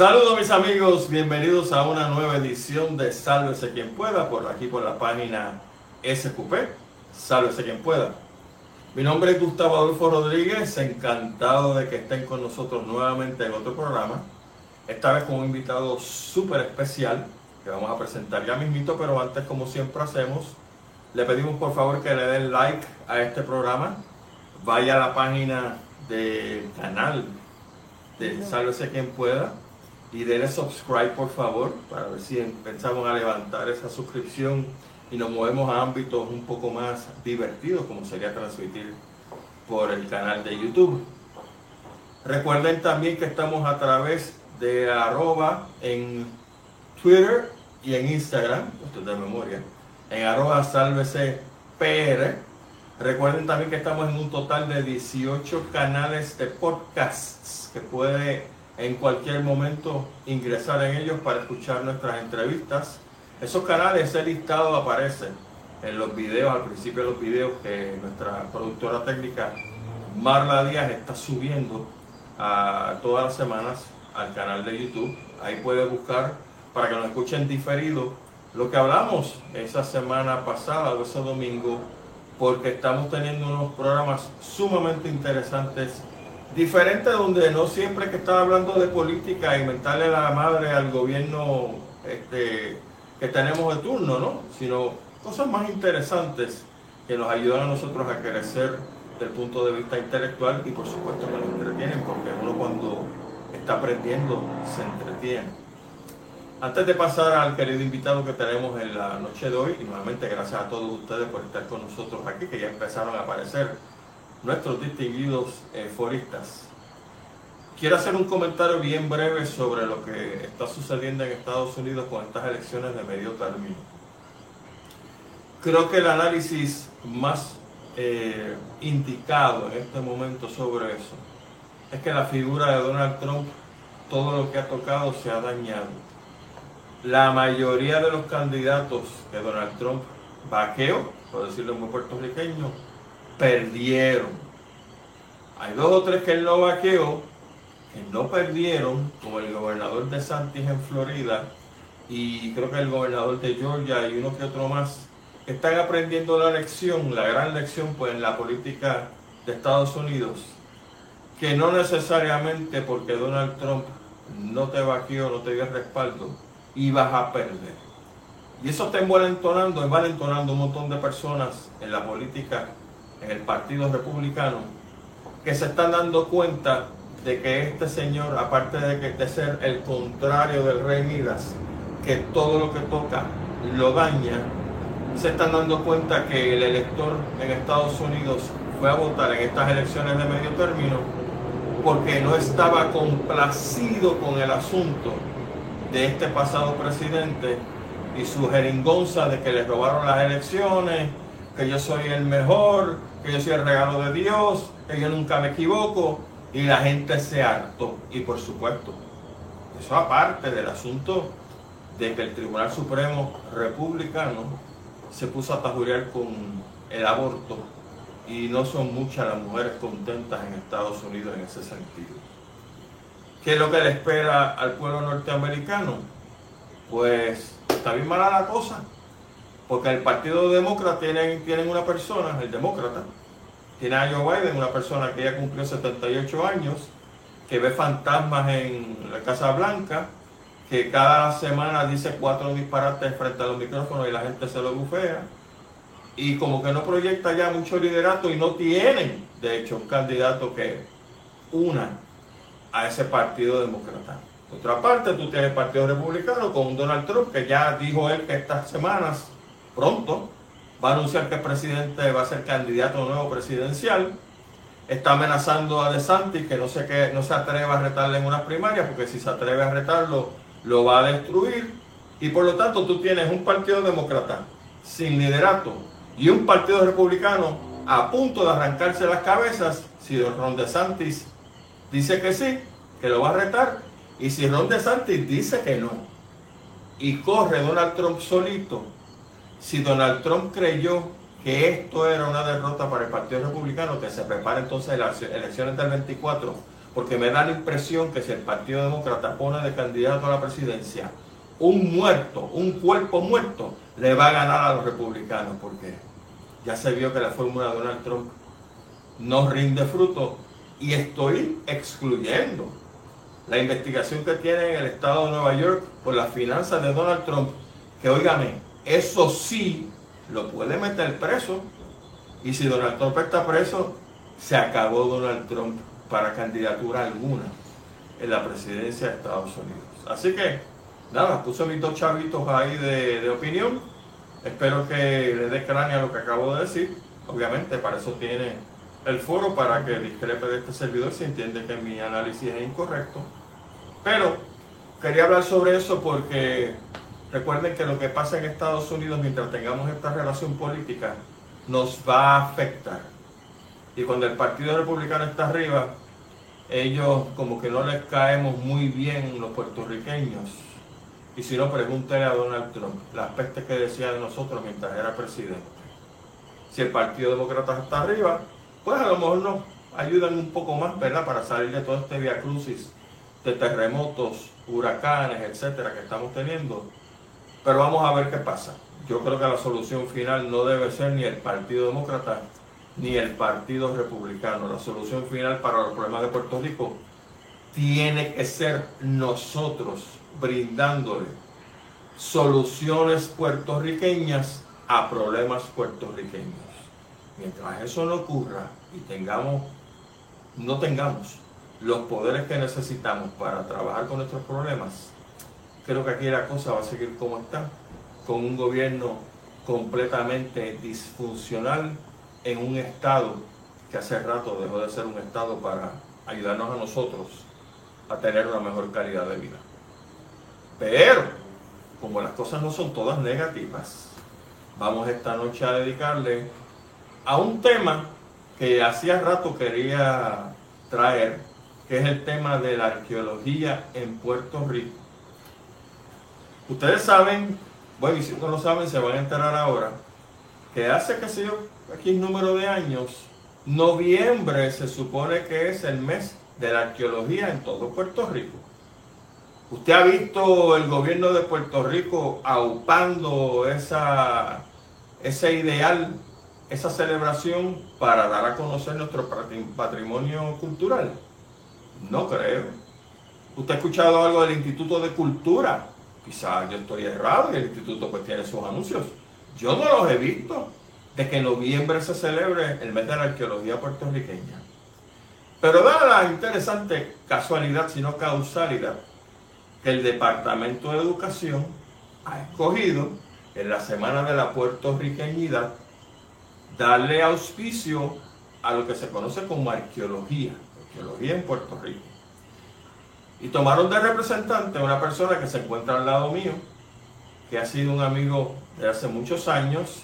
Saludos mis amigos, bienvenidos a una nueva edición de Sálvese quien pueda, por aquí por la página SQP, Sálvese quien pueda. Mi nombre es Gustavo Adolfo Rodríguez, encantado de que estén con nosotros nuevamente en otro programa, esta vez con un invitado súper especial que vamos a presentar ya mismito, pero antes como siempre hacemos, le pedimos por favor que le den like a este programa, vaya a la página del canal de Sálvese quien pueda, y denle subscribe por favor para ver si empezamos a levantar esa suscripción y nos movemos a ámbitos un poco más divertidos como sería transmitir por el canal de YouTube. Recuerden también que estamos a través de arroba en Twitter y en Instagram, esto es de memoria, en arroba sálvese PR. Recuerden también que estamos en un total de 18 canales de podcasts que puede en cualquier momento ingresar en ellos para escuchar nuestras entrevistas. Esos canales, ese listado aparece en los videos, al principio de los videos que nuestra productora técnica Marla Díaz está subiendo a todas las semanas al canal de YouTube. Ahí puede buscar para que nos escuchen diferido lo que hablamos esa semana pasada o ese domingo, porque estamos teniendo unos programas sumamente interesantes Diferente donde no siempre que está hablando de política y mentarle la madre al gobierno este, que tenemos de turno, ¿no? Sino cosas más interesantes que nos ayudan a nosotros a crecer desde el punto de vista intelectual y por supuesto que nos entretienen, porque uno cuando está aprendiendo se entretiene. Antes de pasar al querido invitado que tenemos en la noche de hoy, y nuevamente gracias a todos ustedes por estar con nosotros aquí, que ya empezaron a aparecer nuestros distinguidos eh, foristas. Quiero hacer un comentario bien breve sobre lo que está sucediendo en Estados Unidos con estas elecciones de medio término. Creo que el análisis más eh, indicado en este momento sobre eso es que la figura de Donald Trump, todo lo que ha tocado se ha dañado. La mayoría de los candidatos que Donald Trump vaqueó, por decirlo muy puertorriqueño, perdieron. Hay dos o tres que él no vaqueó, que no perdieron, como el gobernador de Santis en Florida y creo que el gobernador de Georgia y uno que otro más, están aprendiendo la lección, la gran lección pues en la política de Estados Unidos, que no necesariamente porque Donald Trump no te vaqueó, no te dio respaldo, ibas a perder. Y eso está envalentonando, envalentonando un montón de personas en la política en el Partido Republicano que se están dando cuenta de que este señor, aparte de, que, de ser el contrario del rey Midas, que todo lo que toca lo daña, se están dando cuenta que el elector en Estados Unidos fue a votar en estas elecciones de medio término porque no estaba complacido con el asunto de este pasado presidente y su jeringonza de que le robaron las elecciones, que yo soy el mejor, que yo soy el regalo de Dios, que yo nunca me equivoco, y la gente se hartó. Y por supuesto, eso aparte del asunto de que el Tribunal Supremo Republicano se puso a tajurear con el aborto y no son muchas las mujeres contentas en Estados Unidos en ese sentido. ¿Qué es lo que le espera al pueblo norteamericano? Pues está bien mala la cosa. Porque el Partido Demócrata tienen, tienen una persona, el demócrata, tiene a Joe Biden, una persona que ya cumplió 78 años, que ve fantasmas en la Casa Blanca, que cada semana dice cuatro disparates frente a los micrófonos y la gente se lo bufea. Y como que no proyecta ya mucho liderato y no tienen, de hecho, un candidato que una a ese partido demócrata. Otra parte, tú tienes el Partido Republicano con Donald Trump, que ya dijo él que estas semanas pronto va a anunciar que el presidente va a ser candidato nuevo presidencial. Está amenazando a DeSantis que no se, que no se atreva a retarle en unas primarias, porque si se atreve a retarlo, lo va a destruir. Y por lo tanto tú tienes un partido demócrata sin liderato y un partido republicano a punto de arrancarse las cabezas si Ron DeSantis dice que sí, que lo va a retar, y si Ron DeSantis dice que no, y corre Donald Trump solito si Donald Trump creyó que esto era una derrota para el Partido Republicano, que se prepara entonces las elecciones del 24, porque me da la impresión que si el Partido Demócrata pone de candidato a la presidencia un muerto, un cuerpo muerto, le va a ganar a los republicanos, porque ya se vio que la fórmula de Donald Trump no rinde fruto y estoy excluyendo la investigación que tiene en el estado de Nueva York por las finanzas de Donald Trump, que oígame, eso sí lo puede meter preso. Y si Donald Trump está preso, se acabó Donald Trump para candidatura alguna en la presidencia de Estados Unidos. Así que, nada, puse mis dos chavitos ahí de, opinión. Espero que le dé cráneo a lo que acabo de decir. Obviamente, para eso tiene el foro, para que discrepe de este servidor si entiende que mi análisis es incorrecto. Pero quería hablar sobre eso porque recuerden que lo que pasa en Estados Unidos mientras tengamos esta relación política nos va a afectar. Y cuando el Partido Republicano está arriba, ellos como que no les caemos muy bien los puertorriqueños. Y si no, pregúntele a Donald Trump las pestes que decía de nosotros mientras era presidente. Si el Partido Demócrata está arriba, pues a lo mejor nos ayudan un poco más, ¿verdad? Para salir de todo este via crucis de terremotos, huracanes, etcétera, que estamos teniendo. Pero vamos a ver qué pasa. Yo creo que la solución final no debe ser ni el Partido Demócrata ni el Partido Republicano. La solución final para los problemas de Puerto Rico tiene que ser nosotros brindándole soluciones puertorriqueñas a problemas puertorriqueños. Mientras eso no ocurra y tengamos, no tengamos los poderes que necesitamos para trabajar con nuestros problemas, creo que aquí la cosa va a seguir como está, con un gobierno completamente disfuncional en un estado que hace rato dejó de ser un estado para ayudarnos a nosotros a tener una mejor calidad de vida. Pero, como las cosas no son todas negativas, vamos esta noche a dedicarle a un tema que hacía rato quería traer que es el tema de la arqueología en Puerto Rico. Ustedes saben, bueno, y si no lo saben, se van a enterar ahora, que hace, qué sé yo, aquí número de años, noviembre se supone que es el mes de la arqueología en todo Puerto Rico. ¿Usted ha visto el gobierno de Puerto Rico aupando esa, ese ideal, esa celebración para dar a conocer nuestro patrimonio cultural? No creo. ¿Usted ha escuchado algo del Instituto de Cultura? Quizás yo estoy errado y el instituto pues tiene sus anuncios. Yo no los he visto de que en noviembre se celebre el mes de la arqueología puertorriqueña. Pero da la interesante casualidad, sino causalidad, que el Departamento de Educación ha escogido en la Semana de la Puertorriqueñidad darle auspicio a lo que se conoce como arqueología arqueología en Puerto Rico. Y tomaron de representante a una persona que se encuentra al lado mío, que ha sido un amigo de hace muchos años,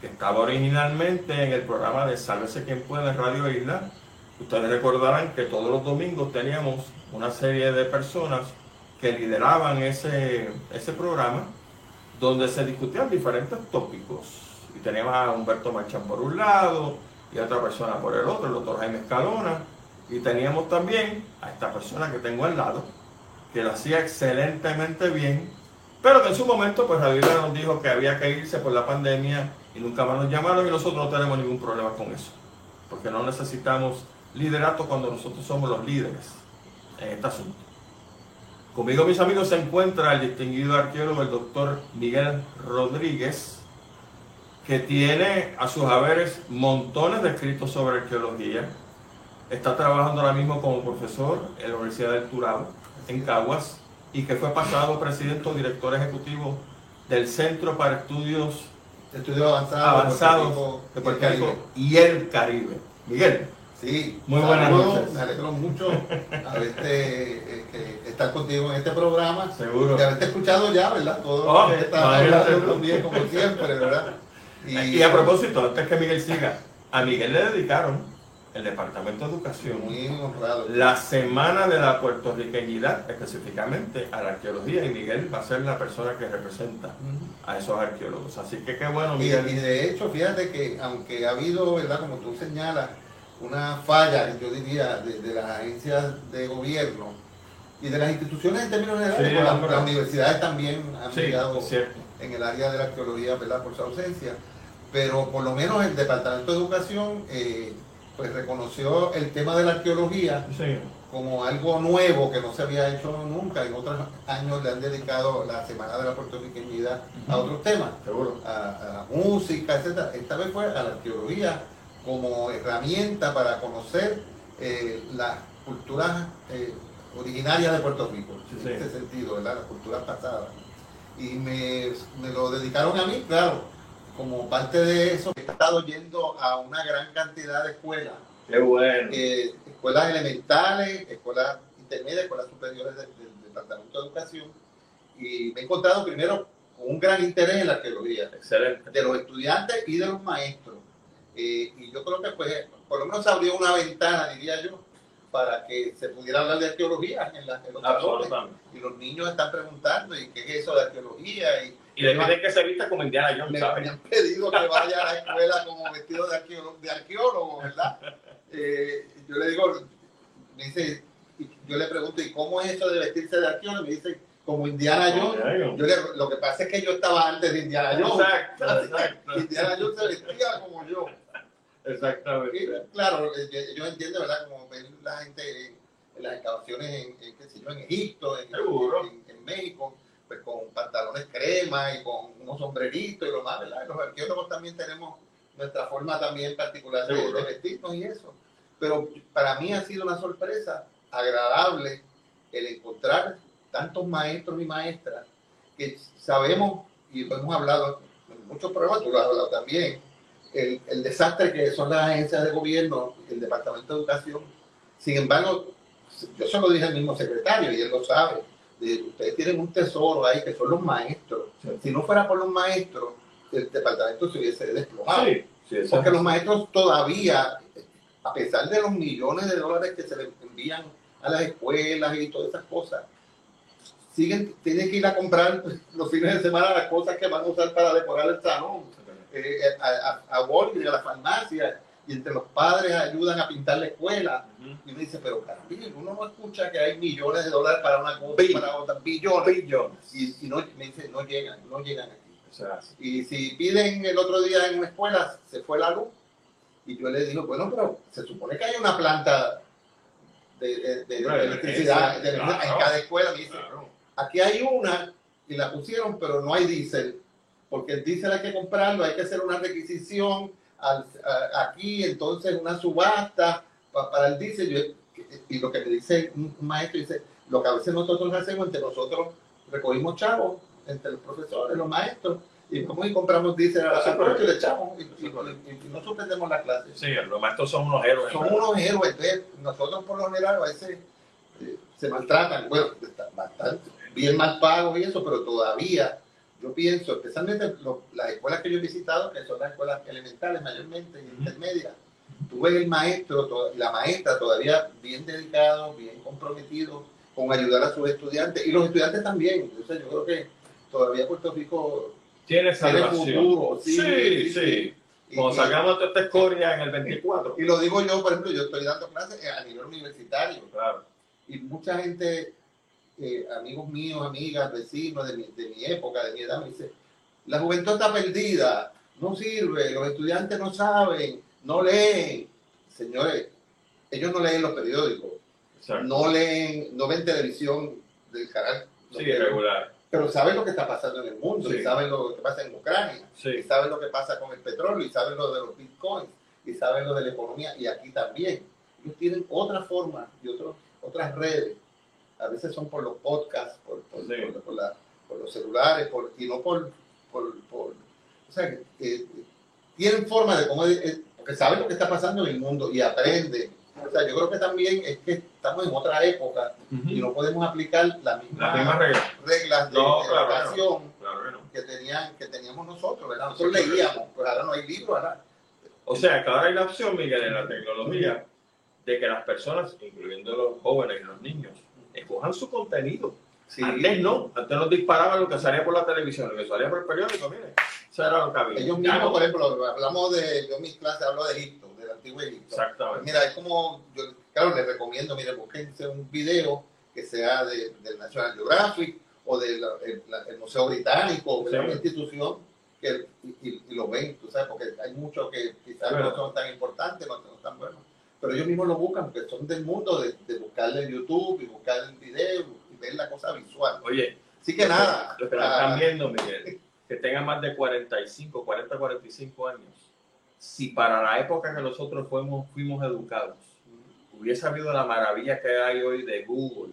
que estaba originalmente en el programa de Sálvese quien puede en Radio Isla. Ustedes recordarán que todos los domingos teníamos una serie de personas que lideraban ese, ese programa, donde se discutían diferentes tópicos. Y teníamos a Humberto Marchán por un lado y a otra persona por el otro, el doctor Jaime Escalona y teníamos también a esta persona que tengo al lado, que lo hacía excelentemente bien, pero que en su momento pues Javier nos dijo que había que irse por la pandemia y nunca más nos llamaron y nosotros no tenemos ningún problema con eso, porque no necesitamos liderato cuando nosotros somos los líderes en este asunto. Conmigo, mis amigos, se encuentra el distinguido arqueólogo, el doctor Miguel Rodríguez, que tiene a sus haberes montones de escritos sobre arqueología, está trabajando ahora mismo como profesor en la Universidad del Turabo, en Caguas, y que fue pasado presidente o director ejecutivo del Centro para Estudios, Avanzados de Puerto Rico y el Caribe. Miguel. Sí, muy buenas noches. Me alegro mucho haberte, eh, estar contigo en este programa. Seguro. De haberte escuchado ya, ¿verdad? Todo oh, que está hablando bien como siempre, ¿verdad? Y, y a propósito, antes que Miguel siga, a Miguel le dedicaron el Departamento de Educación, la Semana de la Puertorriqueñidad, específicamente a la arqueología, y Miguel va a ser la persona que representa a esos arqueólogos. Así que qué bueno, Miguel. Y, de hecho, fíjate que aunque ha habido, ¿verdad? Como tú señalas, una falla, yo diría, de, las agencias de gobierno y de las instituciones en términos generales, las, universidades también han sí, en el área de la arqueología ¿verdad? por su ausencia, pero por lo menos el Departamento de Educación eh, pues reconoció el tema de la arqueología como algo nuevo que no se había hecho nunca. En otros años le han dedicado la Semana de la Puertorriqueñidad a otros temas, a, a, música, etc. Esta vez fue a la arqueología como herramienta para conocer eh, las culturas eh, originarias de Puerto Rico, en ese sentido, ¿verdad? las culturas pasadas. Y me, me lo dedicaron a mí, claro como parte de eso, he estado yendo a una gran cantidad de escuelas. Qué bueno. Eh, escuelas elementales, escuelas intermedias, escuelas superiores del, Departamento de Educación. Y me he encontrado primero con un gran interés en la arqueología. Excelente. De los estudiantes y de los maestros. Eh, y yo creo que pues, por lo menos abrió una ventana, diría yo, para que se pudiera hablar de arqueología en, la, en los. Y los niños están preguntando, ¿y qué es eso de arqueología? Y, y le piden que se vista como Indiana Jones, me, Me han pedido que vaya a la escuela como vestido de arqueólogo, de arqueólogo ¿verdad? Eh, yo le digo, me dice, yo le pregunto, ¿y cómo es eso de vestirse de arqueólogo? Me dice, como Indiana Jones. Yo le, lo que pasa es que yo estaba antes de Indiana Jones. Exacto, exacto. Indiana Jones se vestía como yo. Exactamente. Y, claro, yo entiendo, ¿verdad? Como ven la gente en, las excavaciones en, en, qué sé yo, en Egipto, en, en México pues con pantalones crema y con unos sombreritos y lo más, ¿verdad? Los arqueólogos también tenemos nuestra forma también particular de, vestirnos y eso. Pero para mí ha sido una sorpresa agradable el encontrar tantos maestros y maestras que sabemos, y lo hemos hablado en muchos programas, tú lo has hablado también, el, el desastre que son las agencias de gobierno, el Departamento de Educación. Sin embargo, yo se lo dije al mismo secretario y él lo sabe ustedes tienen un tesoro ahí que son los maestros. Si no fuera por los maestros, el departamento se hubiese desplomado. porque los maestros todavía, a pesar de los millones de dólares que se les envían a las escuelas y todas esas cosas, siguen, tienen que ir a comprar los fines de semana las cosas que van a usar para decorar el salón, eh, a, a, a Walgreens, a la farmacia y entre los padres ayudan a pintar la escuela. Y uno dice, pero caramba, uno no escucha que hay millones de dólares para una cosa, para otra, billones. Y, no, me dice, no llegan, no llegan aquí. y si piden el otro día en una escuela, se fue la luz. Y yo le digo, bueno, pero se supone que hay una planta de, electricidad en cada escuela. Me dice, aquí hay una y la pusieron, pero no hay diésel. Porque el diésel hay que comprarlo, hay que hacer una requisición aquí, entonces una subasta para el diésel. y lo que me dice un maestro, dice, lo que a veces nosotros hacemos entre nosotros, recogimos chavos, entre los profesores, los maestros, y vamos y compramos diésel a la y le echamos, y, no suspendemos la clase. Sí, los maestros son unos héroes. Son unos héroes, nosotros por lo general a veces eh, se maltratan, bueno, bastante, bien mal pagos y eso, pero todavía yo pienso, especialmente las escuelas que yo he visitado, que son las escuelas elementales mayormente y intermedias, tuve el maestro y la maestra todavía bien dedicado, bien comprometido con ayudar a sus estudiantes y los estudiantes también. Entonces yo creo que todavía Puerto Rico tiene, futuro. Sí, sí. Como sacamos esta escoria en el 24. Y lo digo yo, por ejemplo, yo estoy dando clases a nivel universitario. Claro. Y mucha gente eh, amigos míos, amigas, vecinos de mi, de mi época, de mi edad, me dicen, la juventud está perdida, no sirve, los estudiantes no saben, no leen. Señores, ellos no leen los periódicos, no leen, no ven televisión del canal. Sí, regular. Pero saben lo que está pasando en el mundo, y saben lo que pasa en Ucrania, y saben lo que pasa con el petróleo, y saben lo de los bitcoins, y saben lo de la economía, y aquí también. Ellos tienen otra forma y otros, otras redes a veces son por los podcasts, por, por, los celulares, por, y no por, por, o sea, que, tienen forma de cómo, porque saben lo que está pasando en el mundo y aprenden. O sea, yo creo que también es que estamos en otra época y no podemos aplicar las mismas, reglas. de, educación que, tenían, que teníamos nosotros, ¿verdad? Nosotros leíamos, pero ahora no hay libros, ¿verdad? O sea, que ahora hay la opción, Miguel, en la tecnología, de que las personas, incluyendo los jóvenes y los niños, escojan su contenido. Antes no, antes nos disparaban lo que salía por la televisión, lo que salía por el periódico, mire, eso era lo que había. Ellos mismos, por ejemplo, hablamos de, yo en mis clases hablo de Egipto, de la antiguo Egipto. Exactamente. Mira, es como, yo, claro, les recomiendo, mire, búsquense un video que sea de, del National Geographic o del el, el Museo Británico, de Sí. una institución que y, y- y lo ven, tú sabes, porque hay muchos que quizás no son tan importantes, no son tan buenos, pero ellos mismos lo buscan, porque son del mundo de, de buscarle en YouTube y buscar el video y ver la cosa visual. Oye, Así que nada, los que están viendo, Miguel, que tengan más de 45, 40, 45 años, si para la época que nosotros fuimos, fuimos educados, hubiese habido la maravilla que hay hoy de Google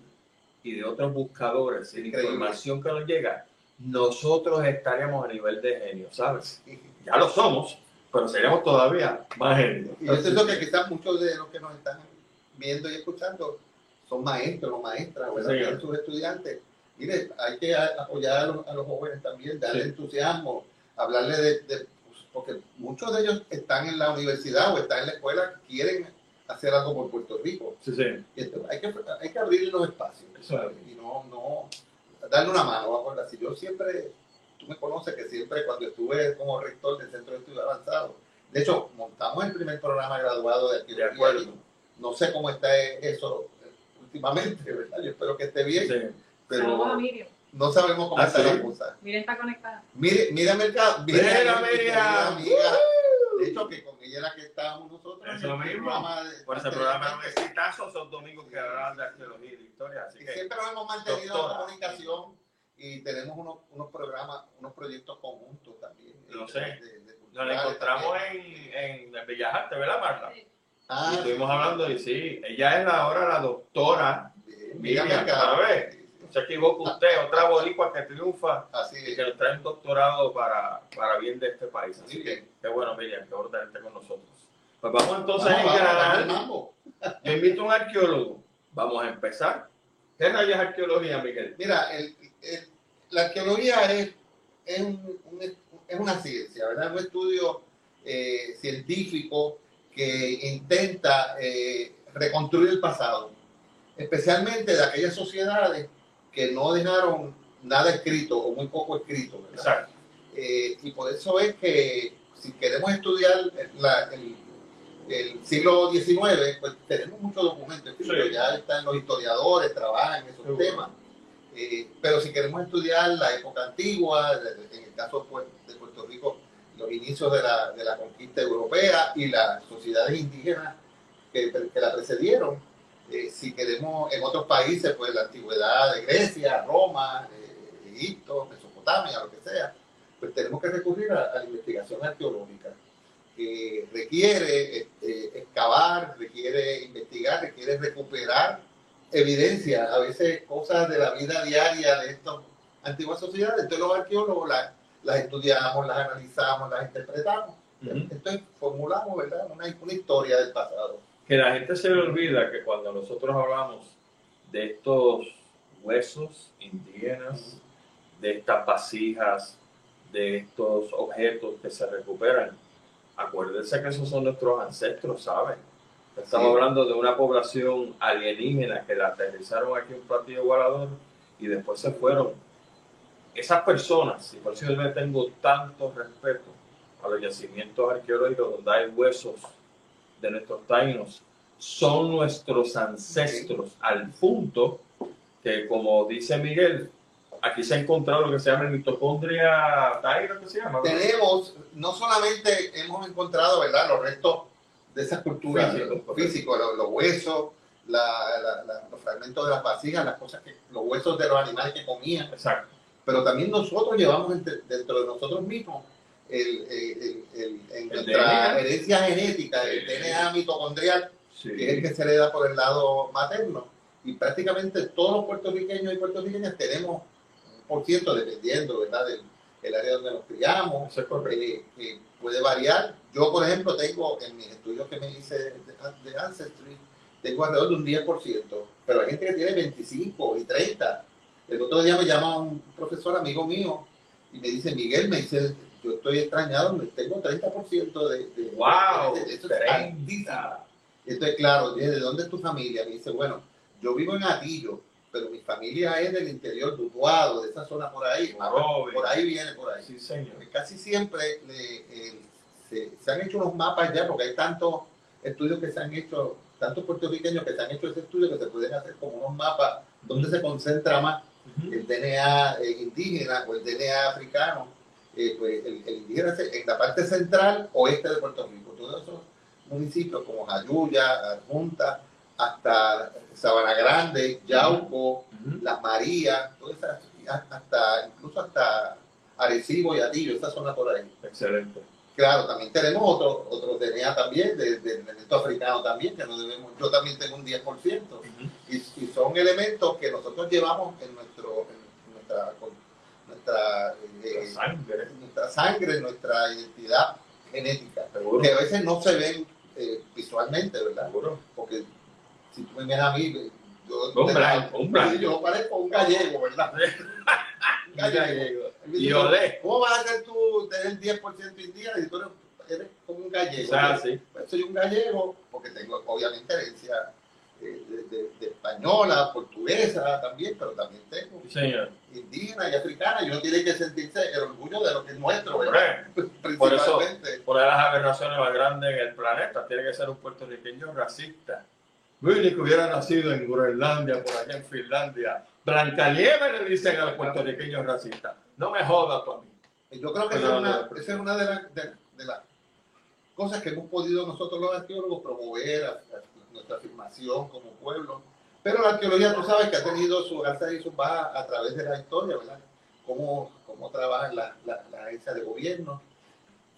y de otros buscadores y Increíble. información que nos llega, nosotros estaríamos a nivel de genio, ¿sabes? Ya lo somos, pero seríamos todavía más genios. Y yo siento que quizás muchos de los que nos están viendo y escuchando son maestros o maestras, ¿verdad? Sí. Sus estudiantes. Mire, hay que apoyar a los, a los jóvenes también, darle Sí. entusiasmo, hablarle de, de- porque muchos de ellos están en la universidad o están en la escuela, quieren hacer algo por Puerto Rico. Sí, sí. Hay, que, hay que abrir los espacios y no, no darle una mano. a Si yo siempre, tú me conoces que siempre cuando estuve como rector del Centro de Estudios Avanzados, de hecho, montamos el primer programa graduado de De arqueología. acuerdo. No sé cómo está eso últimamente, ¿verdad? Yo espero que esté bien, Sí. Saludos a pero Miriam. no sabemos cómo Ah, está sí. la cosa. Miriam está conectada. Mire, mira, Mercado. Mira, mi Miriam. querida amiga. De hecho, que con ella era que estábamos nosotros. en Eso el mismo. programa de- Por ese programa es un exitazo, son domingos que hablan de arqueología y de historia, así Y que siempre nos hemos mantenido Doctora. en comunicación y tenemos unos, unos programas, unos proyectos conjuntos también. Lo eh, sé. de- de nos encontramos también. en, en Bellas Artes, ¿verdad, Marta? Sí. Ah, y estuvimos hablando y sí, ella es ahora la doctora, Miriam, no se equivoca usted, otra boricua que triunfa Así y que nos trae un doctorado para, para bien de este país. Así que qué bueno, Miriam, que ahora esté con nosotros. Pues vamos entonces Vamos, a vamos, vamos, engranar. mambo. Yo invito a un arqueólogo. Vamos a empezar. ¿Qué rayos arqueología, Miguel? Mira, el- el- la arqueología es, es, un- un- es una ciencia, ¿verdad? Un estudio eh, científico que intenta eh, reconstruir el pasado, especialmente de aquellas sociedades que no dejaron nada escrito o muy poco escrito, ¿verdad? Exacto. Eh, y por eso es que si queremos estudiar la- el, el siglo XIX, pues tenemos muchos documentos Sí. ya están los historiadores, trabajan en esos temas. Eh, pero si queremos estudiar la época antigua, en el caso pues, de Puerto Rico, los inicios de la, de la conquista europea y las sociedades indígenas que, que la precedieron, eh, si queremos en otros países, pues la antigüedad de Grecia, Roma, eh, Egipto, Mesopotamia, lo que sea, pues tenemos que recurrir a, a la investigación arqueológica, que requiere este, excavar, requiere investigar, requiere recuperar evidencia, a veces cosas de la vida diaria de estas antiguas sociedades. Entonces los arqueólogos las, las estudiamos, las analizamos, las interpretamos. Ujú. Entonces formulamos ¿verdad? Una, una historia del pasado. Que la gente se le olvida que cuando nosotros hablamos de estos huesos indígenas, de estas vasijas, de estos objetos que se recuperan, acuérdense que esos son nuestros ancestros, ¿saben? Estamos Sí. hablando de una población alienígena que la aterrizaron aquí en un platillo volador y después se fueron. Esas personas, y por eso yo le tengo tanto respeto a los yacimientos arqueológicos donde hay huesos de nuestros taínos, son nuestros ancestros al punto que, como dice Miguel, aquí se ha encontrado lo que se llama el mitocondria taína, ¿qué se llama? Tenemos, no solamente hemos encontrado ¿verdad? los restos de esas culturas físicos, correcto. los, los huesos, la- la- la- los fragmentos de las vasijas, las cosas que, los huesos de los animales que comían, Exacto. pero también nosotros llevamos entre- dentro de nosotros mismos el, el- nuestra DNA. herencia genética, el. DNA mitocondrial, Sí. que es el que se hereda por el lado materno. Y prácticamente todos los puertorriqueños y puertorriqueñas tenemos un por ciento, dependiendo ¿verdad? del el área donde nos criamos, eh, que puede variar. Yo, por ejemplo, tengo en mis estudios que me hice de, de Ancestry, tengo alrededor de un 10%, pero hay gente que tiene 25 y 30. El otro día me llama un profesor amigo mío y me dice, Miguel, me dice, yo estoy extrañado, tengo 30% de... de ¡Wow! de- de- eso es altísimo. 30. Entonces, claro, ¿de dónde es tu familia? Me dice, bueno, yo vivo en Atillo, pero mi familia es del interior de Utuado, de esa zona por ahí. Por ahí viene, por ahí. Sí, señor. Casi siempre le- eh, se, se han hecho unos mapas ya, porque hay tantos estudios que se han hecho, tantos puertorriqueños que se han hecho ese estudio que se pueden hacer como unos mapas donde se concentra más el DNA eh, indígena o el DNA africano, eh, pues el, indígena en la parte central oeste de Puerto Rico. Todos esos municipios como Jayuya, Junta, hasta Sabana Grande, Yauco, Las Marías, hasta, incluso hasta Arecibo y Atillo, esa zona por ahí. Excelente. Claro, también tenemos otro, otro DNA también, del de, elemento africano también, que no debemos, yo también tengo un 10%, y, y, son elementos que nosotros llevamos en, nuestro, nuestra, nuestra, eh, sangre. nuestra sangre, nuestra identidad genética, que a veces no se ven eh, visualmente, ¿verdad? Seguro. Porque si tú me ves a mí, yo, un blanco, un blanco. yo parezco un gallego, ¿verdad? un gallego. Y olé. ¿Cómo vas a ser tú tener 10% indígena y tú eres, como un gallego? O sea, sí. Pues soy un gallego porque tengo obviamente herencia eh, de, de, española, portuguesa también, pero también tengo indígena y africana y uno tiene que sentirse el orgullo de lo que es nuestro, ¿verdad? Por eso, por las aberraciones más grandes en el planeta, tiene que ser un puertorriqueño racista Willy que hubiera nacido en Groenlandia, por allá en Finlandia. Blancalieve le dicen a los puertorriqueños racistas. No me jodas tú a mí. Yo creo que esa, es una, esa es una de, las cosas que hemos podido nosotros los arqueólogos promover nuestra afirmación como pueblo. Pero la arqueología, tú sabes que ha tenido su alza y su baja a través de la historia, ¿verdad? Cómo, cómo trabajan las la, la agencias de gobierno.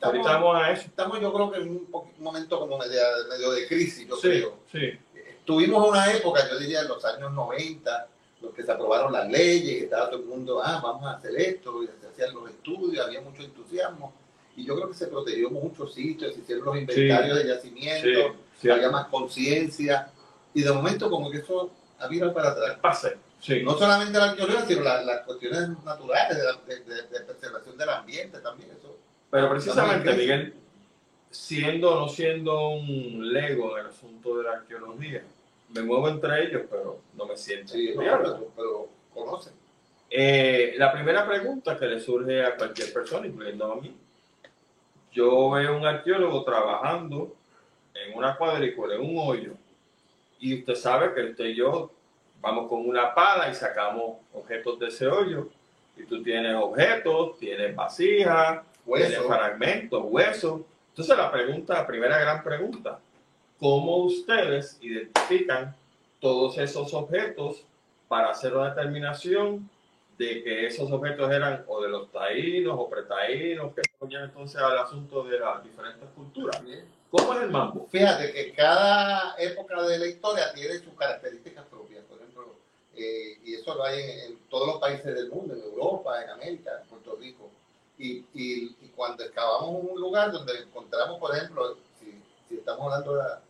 Estamos, a eso. estamos yo creo que en un, momento como medio, medio de crisis, yo sí, creo. Sí tuvimos una época, yo diría en los años 90, los que se aprobaron las leyes, estaba todo el mundo, ah, vamos a hacer esto, y se hacían los estudios, había mucho entusiasmo, y yo creo que se protegió muchos sitios, se hicieron los inventarios de yacimientos, había más conciencia, y de momento como que eso ha virado para atrás. Pase. No solamente la arqueología, sino las cuestiones naturales de, de, preservación del ambiente también. Eso, Pero precisamente, Miguel, siendo o no siendo un lego en el asunto de la arqueología, me muevo entre ellos, pero no me siento. Sí, pero, pero conocen. Eh, la primera pregunta que le surge a cualquier persona, incluyendo a mí, yo veo un arqueólogo trabajando en una cuadrícula, en un hoyo, y usted sabe que usted y yo vamos con una pala y sacamos objetos de ese hoyo, y tú tienes objetos, tienes vasijas, tienes fragmentos, huesos. Entonces la pregunta, la primera gran pregunta, cómo ustedes identifican todos esos objetos para hacer una determinación de que esos objetos eran o de los taínos o pretaínos, que ya entonces al asunto de las diferentes culturas. ¿Cómo es el mambo? Fíjate que cada época de la historia tiene sus características propias, por ejemplo, eh, y eso lo hay en, todos los países del mundo, en Europa, en América, en Puerto Rico. Y, y, cuando excavamos un lugar donde encontramos, por ejemplo, si, estamos hablando de la,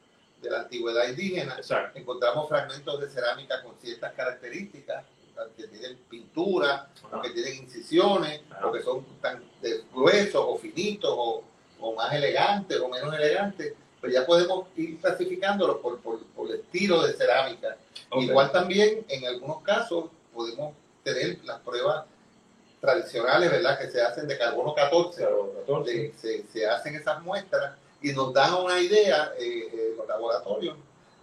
de la antigüedad indígena, encontramos fragmentos de cerámica con ciertas características, que tienen pintura, o que tienen incisiones, o que son tan gruesos o finitos, o, más elegantes o menos elegantes, pues ya podemos ir clasificándolos por, por, el estilo de cerámica. Igual también, en algunos casos, podemos tener las pruebas tradicionales, ¿verdad?, que se hacen de carbono 14, se, se hacen esas muestras y nos dan una idea eh, eh, los laboratorios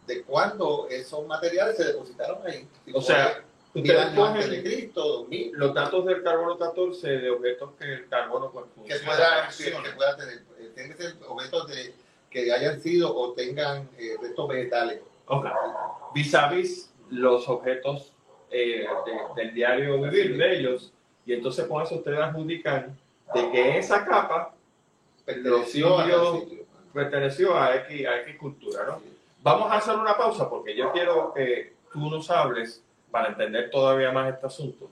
de cuándo esos materiales se depositaron ahí. o sea, ustedes cogen de Cristo, los datos del carbono 14 de objetos que el carbono pues, que, pueda, que pueda tener, eh, tienen que ser objetos de, que hayan sido o tengan eh, restos vegetales. Ok. Vis a vis los objetos eh, del diario vivir de ellos, y entonces con eso ustedes adjudican de que esa capa perteneció a perteneció a X, a X cultura, ¿no? Vamos a hacer una pausa porque yo quiero que tú nos hables, para entender todavía más este asunto,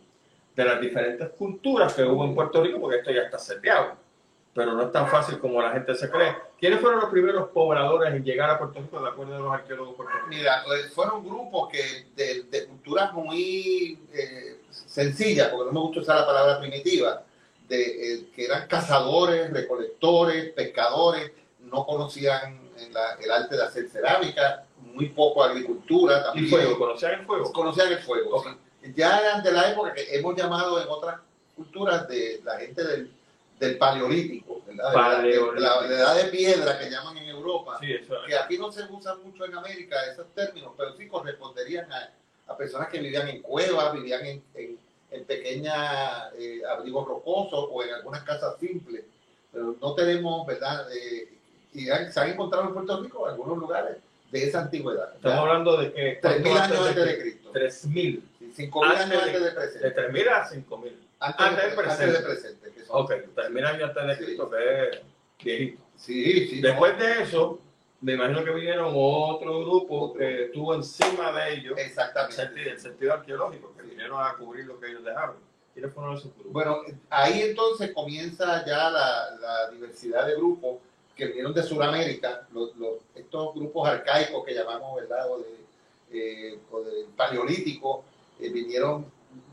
de las diferentes culturas que hubo en Puerto Rico, porque esto ya está seteado, pero no es tan fácil como la gente se cree. ¿Quiénes fueron los primeros pobladores en llegar a Puerto Rico, de acuerdo a los arqueólogos puertorriqueños? Mira, pues, fueron grupos que de, de culturas muy eh, sencillas, porque no me gusta usar la palabra primitiva, de, eh, que eran cazadores, recolectores, pescadores, no conocían el arte de hacer cerámica, muy poco agricultura. También. ¿Y fuego? ¿Conocían el fuego? Conocían el fuego. Ya eran de la época que hemos llamado en otras culturas de la gente del, del paleolítico, ¿verdad? La, edad de piedra que llaman en Europa, que aquí no se usan mucho en América esos términos, pero sí corresponderían a, a personas que vivían en cuevas, vivían en, en, en pequeños eh, abrigos rocosos o en algunas casas simples. Pero no tenemos, ¿verdad? Eh, y se han encontrado en Puerto Rico en algunos lugares de esa antigüedad. Estamos hablando de que... 3.000 años antes de Cristo. 3.000. 5.000 años antes de presente. De 3.000 a 5.000. Antes, antes, de presente. Antes de presente que son, ok, 3.000 años antes de Cristo, que es viejito. Sí, sí. Después de eso, me imagino que vinieron otro grupo que estuvo encima de ellos. Exactamente. En el sentido, arqueológico, que vinieron a cubrir lo que ellos dejaron. ¿Quiénes fueron esos grupos? Bueno, ahí entonces comienza ya la, la diversidad de grupos que vinieron de Sudamérica, los, los, estos grupos arcaicos que llamamos, ¿verdad? O, de, eh, o paleolítico, eh, vinieron,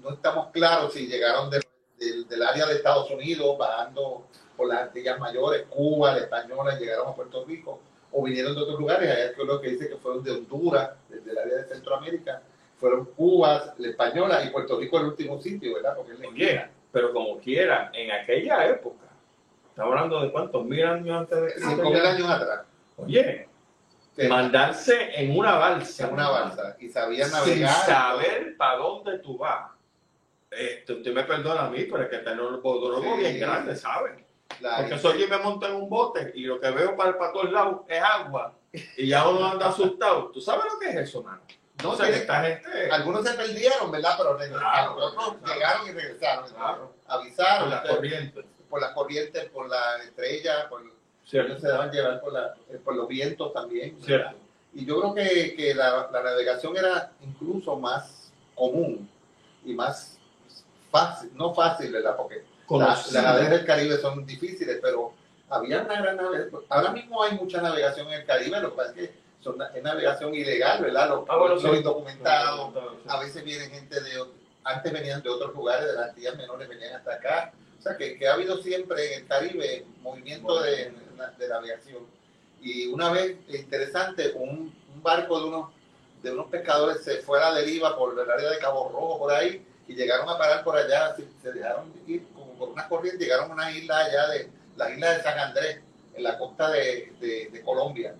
no estamos claros si llegaron de, del área de Estados Unidos, bajando por las Antillas Mayores, Cuba, la Española, llegaron a Puerto Rico, o vinieron de otros lugares, hay arqueólogos que dice que fueron de Honduras, desde el área de Centroamérica, fueron Cuba, la Española y Puerto Rico el último sitio, ¿verdad? Porque Oye, pero como quiera, en aquella época, estamos hablando de cuántos mil años antes de Cristo. Cinco mil años atrás. Oye, mandarse en una balsa. En una balsa. Y sabían navegar. Sin saber para dónde tú vas. Eh, usted me perdona a mí, pero es que tener un bodrogo bien grande, ¿saben? Porque soy yo me monto en un bote y lo que veo para, para todos lados es agua y ya uno anda asustado. ¿Tú sabes lo que es eso, mano? No, sé esta gente... Algunos se perdieron, ¿verdad? Pero otros llegaron y regresaron. Claro. Avisaron. Por las corrientes. Por las corrientes, por la estrella, por, ellos se daban llevar por, la, por los vientos también. Cierto. Y yo creo que, que la, la navegación era incluso más común y más fácil, no fácil, ¿verdad? Porque las naves del Caribe son difíciles, pero había una gran navegación. Ahora mismo hay mucha navegación en el Caribe, lo que pasa es que son, es navegación ilegal, ¿verdad? Los, ah, indocumentados. A veces vienen gente de. Antes venían de otros lugares, de las Antillas menores venían hasta acá. Que, ha habido siempre en el Caribe movimiento de, de, navegación. Y una vez, interesante, un, un barco de unos, de unos pescadores se fue a la deriva por el área de Cabo Rojo, por ahí, y llegaron a parar por allá, se, dejaron ir como por una corriente, llegaron a una isla allá de la isla de San Andrés, en la costa de, de, Colombia.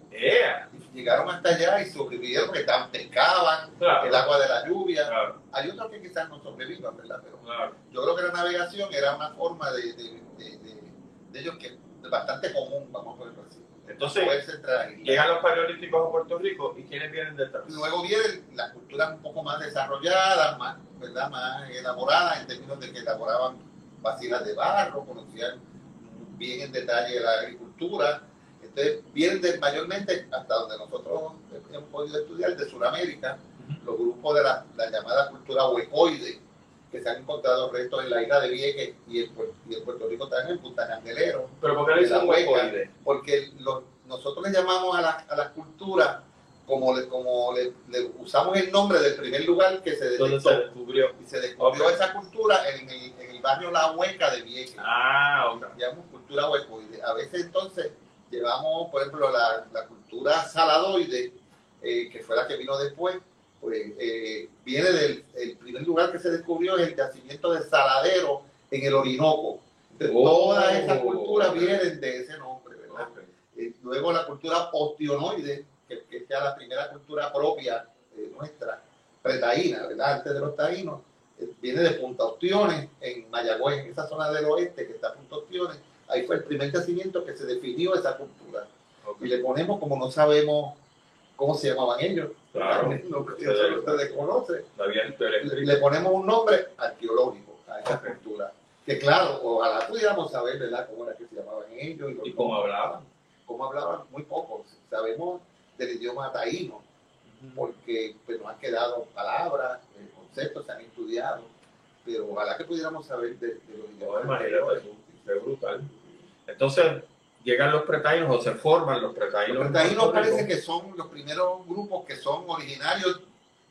llegaron hasta allá y sobrevivieron, que estaban, pescaban, el agua de la lluvia. Hay otros que quizás no sobrevivan, ¿verdad? Pero yo creo que la navegación era una forma de, de ellos que es bastante común, vamos a ponerlo así. Entonces, llegan los paleolíticos a Puerto Rico y ¿quiénes vienen detrás? Luego vienen las culturas un poco más desarrolladas, más, ¿verdad? más elaboradas en términos de que elaboraban vacilas de barro, conocían bien en detalle la agricultura. Entonces, vienen mayormente, hasta donde nosotros hemos podido estudiar, de Sudamérica, los grupos de la, la llamada cultura huecoide, que se han encontrado restos en la isla de Vieques y en, y en Puerto Rico también, en Punta Candelero. ¿Pero por qué le dicen huecoide? Porque nosotros le llamamos a la, a la cultura como, le, como le, usamos el nombre del primer lugar que se, descubrió. Y se descubrió esa cultura en el, en el, barrio La Hueca de Vieques. Ah, ok. Llamamos cultura huecoide. A veces entonces llevamos, por ejemplo, la, la cultura saladoide, eh, que fue la que vino después, pues eh, viene del el primer lugar que se descubrió, es el yacimiento de Saladero en el Orinoco. Oh. todas esas culturas vienen de ese nombre, ¿verdad? Eh, luego la cultura ostionoide, que, que es la primera cultura propia eh, nuestra, pretaína, ¿verdad? Antes de los taínos, viene de Punta Ostiones, en Mayagüez, en esa zona del oeste que está Punta Ostiones. Ahí fue el primer yacimiento que se definió esa cultura. Y le ponemos, como no sabemos cómo se llamaban ellos. Claro. No, se desconoce. Le, le, ponemos un nombre arqueológico a esa cultura. Que claro, ojalá pudiéramos saber, ¿verdad?, cómo era que se llamaban ellos. Y, cómo hablaban. Cómo hablaban, muy pocos. Sabemos del idioma taíno, porque pues, nos han quedado palabras, eh, conceptos, se han estudiado. Pero ojalá que pudiéramos saber de, los idiomas. No, es brutal. Entonces, llegan los pretaínos o se forman los pretaínos. Los pretaínos parece que son los primeros grupos que son originarios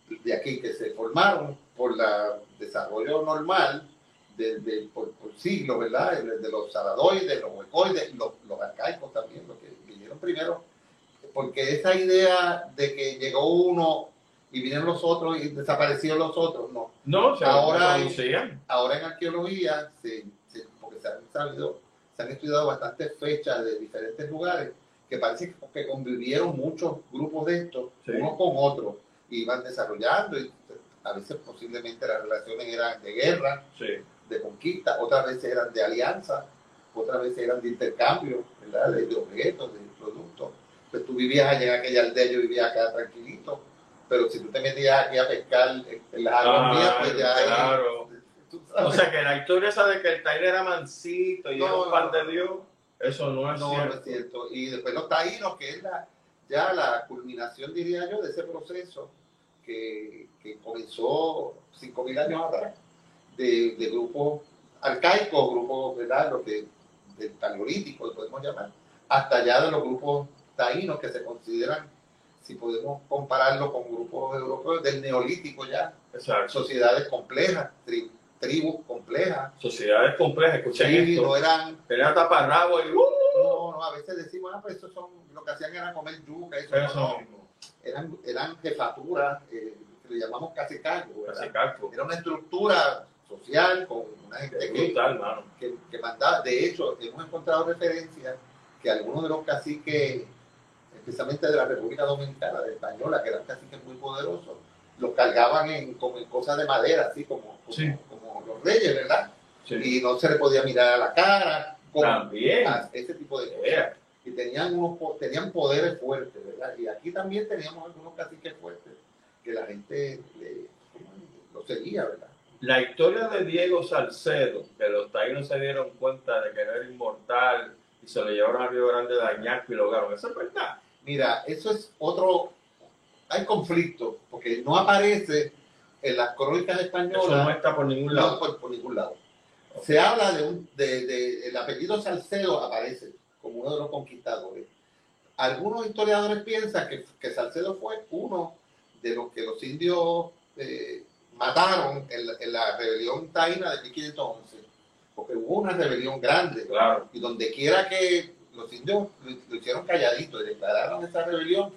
de aquí, que se formaron por el desarrollo normal de, por, siglos, ¿verdad? De los saladoides, los huecoides, los, los arcaicos también, los que vinieron primero, porque esa idea de que llegó uno y vinieron los otros y desaparecieron los otros, no. No, ahora, ahora en arqueología, se, porque se han sabido se han estudiado bastantes fechas de diferentes lugares que parece que convivieron muchos grupos de estos, unos con otros, y iban desarrollando, y a veces posiblemente las relaciones eran de guerra, de conquista, otras veces eran de alianza, otras veces eran de intercambio, ¿verdad? De, objetos, de productos. Pues tú vivías allá en aquella aldea, yo vivía acá tranquilito, pero si tú te metías aquí a pescar en las aguas mías, pues ya... Claro. o sea que la historia esa de que el taller era mansito y era un pan de Dios, eso no es cierto. No es cierto. Y después los taínos, que es la, ya la culminación, diría yo, de ese proceso que, que comenzó 5.000 años atrás, de, de grupos arcaicos, grupos, ¿verdad? Lo que, del paleolítico, podemos llamar, hasta allá de los grupos taínos que se consideran, si podemos compararlo con grupos europeos del neolítico ya, sociedades complejas, tribus complejas. Sociedades complejas, escuchen esto. no eran... Tenían taparrabo y... ¡uh! No, no, a veces decimos, ah, pues eso son, lo que hacían era comer yuca, eso, no, Eran, eran jefaturas, eh, que le llamamos casi cargo, Era una estructura social con una gente que, que, que, mandaba. De hecho, hemos encontrado referencias que algunos de los caciques, especialmente de la República Dominicana, de Española, que eran caciques muy poderosos, los cargaban en, como en cosas de madera, así como, como, los reyes, ¿verdad? Y no se le podía mirar a la cara. También. ese tipo de cosas. Y tenían, unos, tenían poderes fuertes, ¿verdad? Y aquí también teníamos algunos caciques fuertes que la gente lo seguía, ¿verdad? La historia de Diego Salcedo, que los taínos se dieron cuenta de que era inmortal y se lo llevaron a Río Grande de Añasco y lo lograron, ¿eso es verdad? Mira, eso es otro, hay conflicto, porque no aparece en las crónicas españolas. Eso no está por ningún lado. No, por, ningún lado. Se habla de un, de, de, el apellido Salcedo aparece como uno de los conquistadores. Algunos historiadores piensan que, que Salcedo fue uno de los que los indios eh, mataron en la, rebelión taína de 1511, porque hubo una rebelión grande, y donde quiera que los indios lo, hicieron calladito y declararon esa rebelión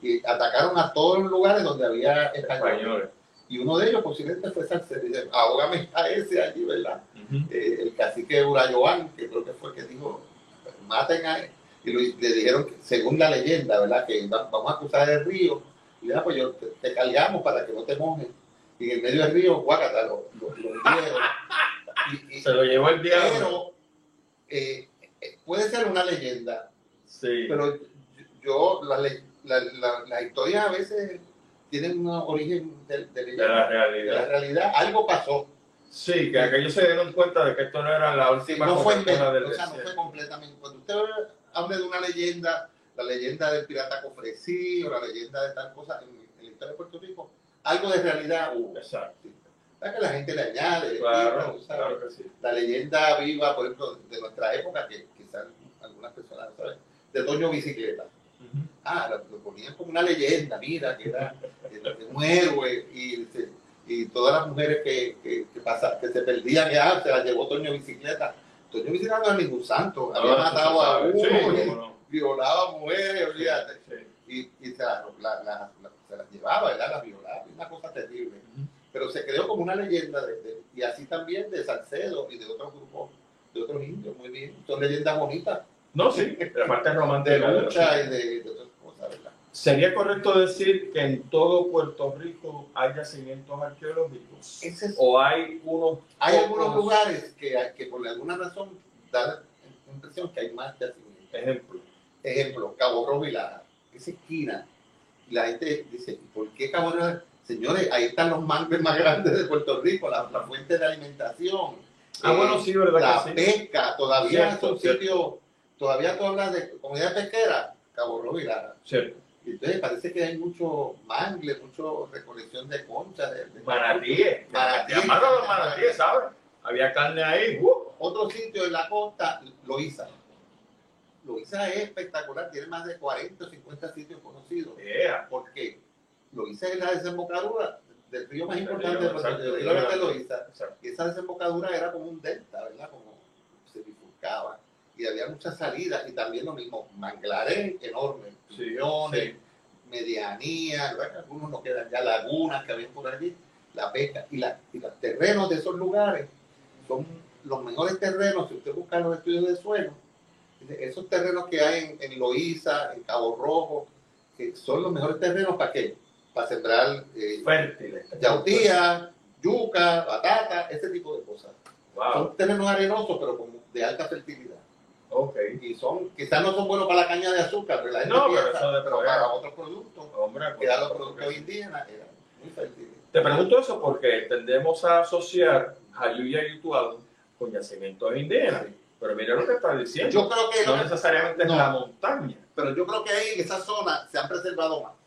y atacaron a todos los lugares donde había españoles. Y uno de ellos posiblemente fue Salcedo, ahógame a ese allí, ¿verdad? Eh, el cacique Urayoán, que creo que fue el que dijo, maten a él. Y le dijeron, según la leyenda, ¿verdad? Que vamos a cruzar el río. Y ya, pues yo, te, cargamos para que no te mojes y en el medio del río, guácata, lo, lo, Se lo llevó el diablo. Pero eh, puede ser una leyenda. Sí. Pero yo, las la, la, historias a veces tienen un origen de, de, la realidad. de la realidad. Algo pasó. Sí, que aquellos se dieron cuenta de que esto no era la última no fue del o sea, no fue completamente. Cuando usted habla de una leyenda, la leyenda del pirata Cofresí o la leyenda de tal cosa en, en la historia de Puerto Rico, algo de realidad hubo. Exacto. Que la gente le añade. Claro, claro que sí. La leyenda viva, por ejemplo, de nuestra época, que quizás algunas personas saben, de Toño Bicicleta. Ah, lo, ponían como una leyenda, mira, que era, un héroe y, y, todas las mujeres que, que, que, que se perdían, ya se las llevó Toño Bicicleta. Toño Bicicleta no era ningún santo, había matado a uno, violaba a mujeres, olvídate. Y, y la, la, se las llevaba, ¿verdad? Las violaba, una cosa terrible. Pero se creó como una leyenda, de, y así también de Salcedo y de otros grupos, de otros indios, muy bien. Son leyendas bonitas. No, sí, la parte romántica. De lucha y de, otras cosas, ¿verdad? ¿Sería correcto decir que en todo Puerto Rico hay yacimientos arqueológicos? ¿O hay unos Hay algunos lugares que, que por alguna razón da la impresión que hay más yacimientos. Ejemplo. Ejemplo, Cabo Rojo y la, esa esquina la gente dice, ¿por qué cabrón? Señores, ahí están los mangles más grandes de Puerto Rico, la, fuente de alimentación. Ah, bueno, sí, ¿verdad? La pesca, todavía son sitios, todavía tú hablas de comunidad pesquera, Cabo Rojo y Lara. Cierto. Entonces parece que hay mucho mangle, mucho recolección de conchas. De, de manatíes. Manatíes. los manatíes, ¿sabes? Había carne ahí. Uh. Otro sitio en la costa, Loíza. Loiza es espectacular, tiene más de 40 o 50 sitios conocidos. ¿Por qué? Loiza es la desembocadura del río más importante de Puerto Rico, Loiza. Y esa desembocadura era como un delta, ¿verdad? Como se bifurcaba. Y había muchas salidas y también lo mismo, manglares enormes, millones, medianías, algunos no quedan ya lagunas que habían por allí, la pesca y, la, y los terrenos de esos lugares son los mejores terrenos, si usted busca los estudios de suelo, esos terrenos que hay en, en Loíza, en Cabo Rojo, que son los mejores terrenos para qué? Para sembrar eh, Fértiles. yautía, yuca, batata, ese tipo de cosas. Wow. Son terrenos arenosos, pero de alta fertilidad. Ok. Y son, quizás no son buenos para la caña de azúcar, pero, la gente No, pero piensa, eso después- pero para otros productos, Hombre, que eran los pues, productos indígenas, eran muy fértiles. Te pregunto eso porque tendemos a asociar Jayuya y Utuado con yacimientos indígenas. Pero mira lo que estás diciendo. Yo creo que no necesariamente no. es la montaña. pero yo creo que ahí en esa zona se han preservado más.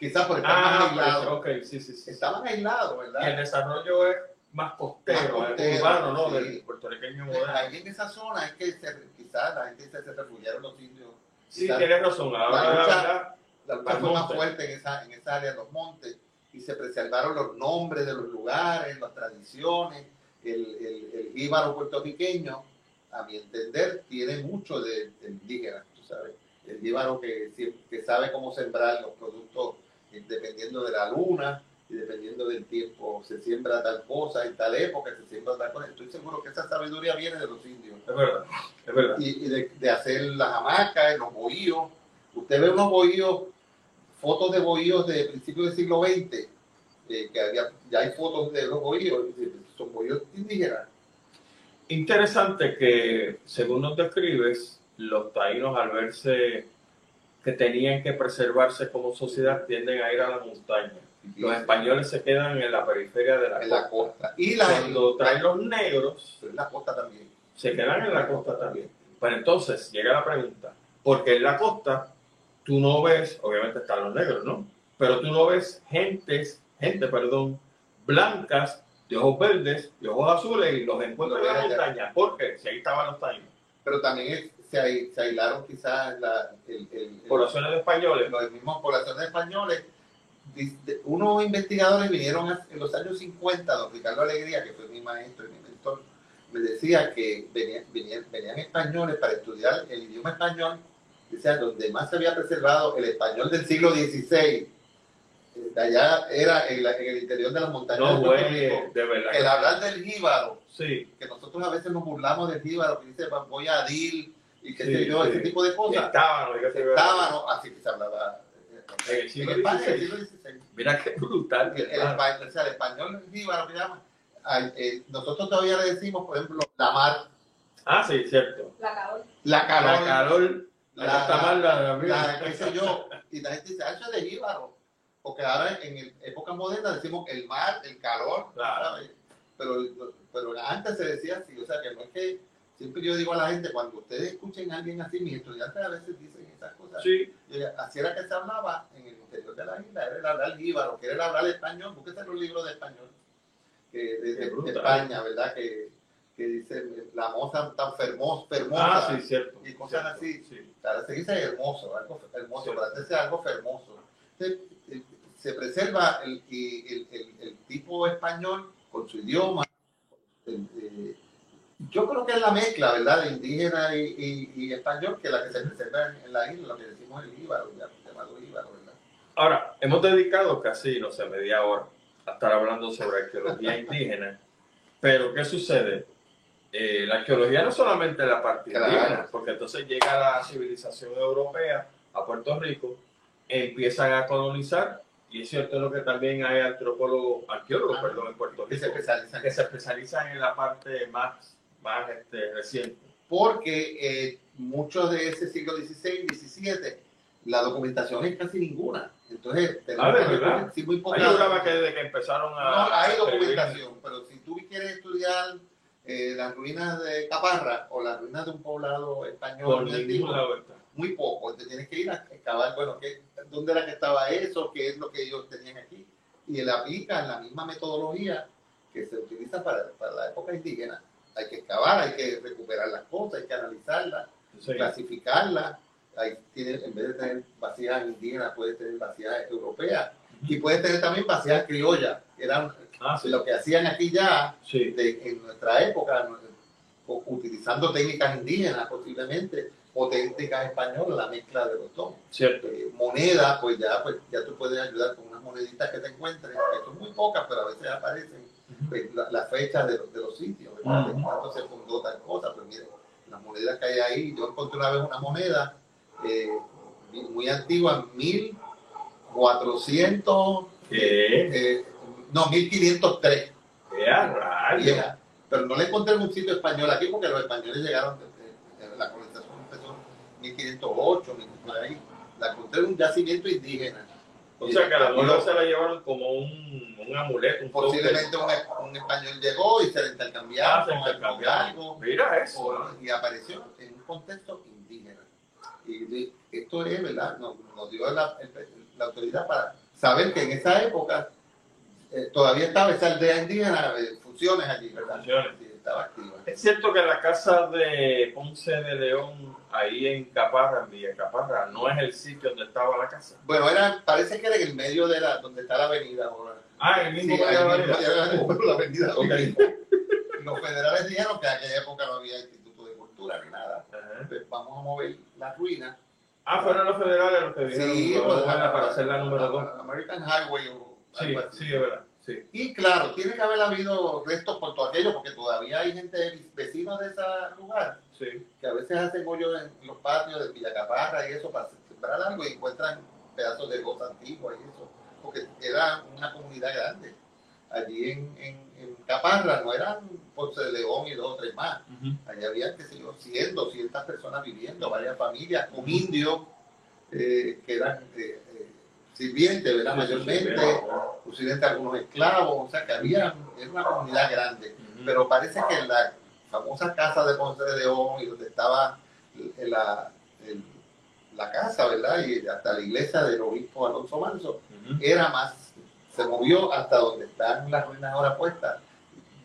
Quizás por estar Ah, más aislados. pues, ok, sí, sí, sí. Estaban aislados, El ¿verdad? desarrollo es más costero, Más es costero, urbano, ¿no? sí. Del puertorriqueño moderno. Ahí en esa zona es que se, quizás la gente se refugiaron los indios. Sí, Quizás tienes razón. Ahora, La la lucha- verdad, la lucha Al fue más fuerte en esa, en esa área los montes y se preservaron los nombres de los lugares, las tradiciones, el, el, el jíbaro puertorriqueño, a mi entender, tiene mucho de, de indígena, tú sabes. El jíbaro que, que sabe cómo sembrar los productos eh, dependiendo de la luna y dependiendo del tiempo. Se siembra tal cosa en tal época, se siembra tal cosa. Estoy seguro que esa sabiduría viene de los indios es verdad, es verdad. y, y de, de hacer las hamacas, los bohíos. Usted ve unos bohíos, fotos de bohíos de principios del siglo XX, eh, que había, ya hay fotos de los bohíos, son bohíos indígenas. Interesante que, según nos describes, los taínos al verse que tenían que preservarse como sociedad tienden a ir a la montaña. Los españoles se quedan en la periferia de la en la costa. Y la, Cuando traen los negros, en la costa también. se quedan en la costa también. Pero entonces llega la pregunta, porque en la costa tú no ves, obviamente están los negros, ¿no? Pero tú no ves gentes, gente, perdón, blancas, de ojos verdes, de ojos azules y los encuentras en la montaña. ¿Por qué? Si ahí estaban los taínos. Pero también es- se, se aislaron quizás la, el, el- el- Poblaciones de españoles. los mismos poblaciones españoles. Unos investigadores vinieron en los años 50, don Ricardo Alegría, que fue mi maestro y mi mentor, me decía que venían, venían, venían españoles para estudiar el idioma español, sea, donde más se había preservado el español del siglo XVI, eh, de allá era en, la- en el interior de las montañas No, güey, de verdad. El hablar del jíbaro, Sí, que nosotros a veces nos burlamos del jíbaro, que dice voy a Dil y qué Sí, sé yo, sí. ese tipo de cosas. se ve- Estaban, así que se hablaba eh, En el siglo el XVI. siglo XVI. Mira qué brutal. El, el ¿verdad? español, o sea, el español jíbaro que llama. Eh, nosotros todavía le decimos, por ejemplo, la mar, Ah, sí, cierto. La calor. la La calor, Carol, la, la- está mal, la, la, qué sé yo, y la gente dice, ah, eso es de jíbaro. Porque ahora en el- época moderna decimos el mar, el calor, Claro. ¿sabes? Pero, pero antes se decía así, o sea, que no es que, siempre yo digo a la gente, cuando ustedes escuchen a alguien así, mis estudiantes a veces dicen esas cosas, Sí, así era que se hablaba en el interior de la isla, era el hablar jíbaro, que era el hablar español, búsquese los libros de español, que de, de-. España, ¿verdad? Que, que dice la moza tan fermosa, fermosa ah, sí, cierto. y cosas cierto, así. Sí. Ahora se dice hermoso, algo hermoso, antes era algo fermoso. Eh, se preserva el, el, el- el tipo español con su idioma. eh, yo creo que es la mezcla, ¿verdad?, de indígena y, y- y español, que es la que se preserva en, en la isla, lo que decimos el íbaro, llamado íbaro, ¿verdad? Ahora, hemos dedicado casi, no sé, media hora a estar hablando sobre arqueología indígena, pero ¿qué sucede? Eh, la arqueología no solamente la parte Claro. indígena, porque entonces llega la civilización europea a Puerto Rico, empiezan a colonizar, y es cierto lo que también hay antropólogos, arqueólogos, Ah. perdón, en Puerto Que se Rico, que se especializan en la parte más, más este, reciente. Porque eh, muchos de ese siglo XVI, XVII, la documentación es casi ninguna. Entonces, Ah, ¿de que- verdad? sí, muy poca- que desde que empezaron a... No, hay documentación, pero si tú quieres estudiar eh, las ruinas de Caparra o las ruinas de un poblado español Por muy antiguo, poco. Entonces tienes que ir a excavar, bueno, ¿qué, ¿dónde era que estaba eso? ¿Qué es lo que ellos tenían aquí? Y él aplica la misma metodología que se utiliza para, para la época indígena. Hay que excavar, hay que recuperar las cosas, hay que analizarlas, Sí. clasificarlas. Ahí tiene, en vez de tener vasijas indígenas, puede tener vasijas europeas y puede tener también vasijas criollas, eran Ah, sí. lo que hacían aquí ya Sí. de- en nuestra época, utilizando técnicas indígenas posiblemente, o técnicas españolas, la mezcla de los dos. Cierto. Eh, moneda, pues ya, pues ya tú puedes ayudar con unas moneditas que te encuentres, que son muy pocas, pero a veces aparecen. Pues, las fechas de, de, los sitios, ¿verdad? Uh cuándo se fundó tal cosa, pues miren, las monedas que hay ahí, yo encontré una vez una moneda eh, muy antigua, 1400, eh, no, 1503. Yeah, pero no le encontré en un sitio español aquí porque los españoles llegaron, la colonización empezó en 1508, por ahí. La encontré en un yacimiento indígena. O sea que a la moneda se la llevaron como un, un amuleto. Un posiblemente un, un, español llegó y se le intercambiaba ah, algo. Mira eso. y apareció en un contexto indígena. Y esto es, ¿verdad? Nos, nos dio la, la, autoridad para saber que en esa época eh, todavía estaba esa aldea indígena, eh, funciones allí, ¿verdad? Sí, estaba activa. Es cierto que la casa de Ponce de León ahí en Caparra, en Villa Caparra, no es el sitio donde estaba la casa. Bueno, era, parece que era en el medio de la, donde está la avenida ahora. Ah, en el mismo sí, medio de la avenida. La avenida okay. Los federales dijeron que en aquella época no había instituto de cultura ni nada. Entonces, vamos a mover las ruinas. Ah, fueron los federales los que dijeron sí, pues, para hacer la número 2. American Highway o Sí, sí, es verdad. Sí. Y claro, tiene que haber habido restos por todo aquello, porque todavía hay gente, vecinos de ese lugar, sí. que a veces hacen hoyos en los patios de Villacaparra y eso para sembrar algo y encuentran pedazos de voz antiguos y eso, porque era una comunidad grande. Allí en, en, Caparra no eran Ponce de León y dos o tres más. Allí había, qué sé yo, 100, 200 personas viviendo, varias familias, con indios eh, que eran eh, sirvientes, ¿verdad? Mayormente posiblemente algunos esclavos, o sea que había, era una comunidad grande. Pero parece que en la famosa casa de Ponce de León y donde estaba la, la casa, ¿verdad? Y hasta la iglesia del obispo Alonso Manso, era más, se movió hasta donde están las ruinas ahora puestas.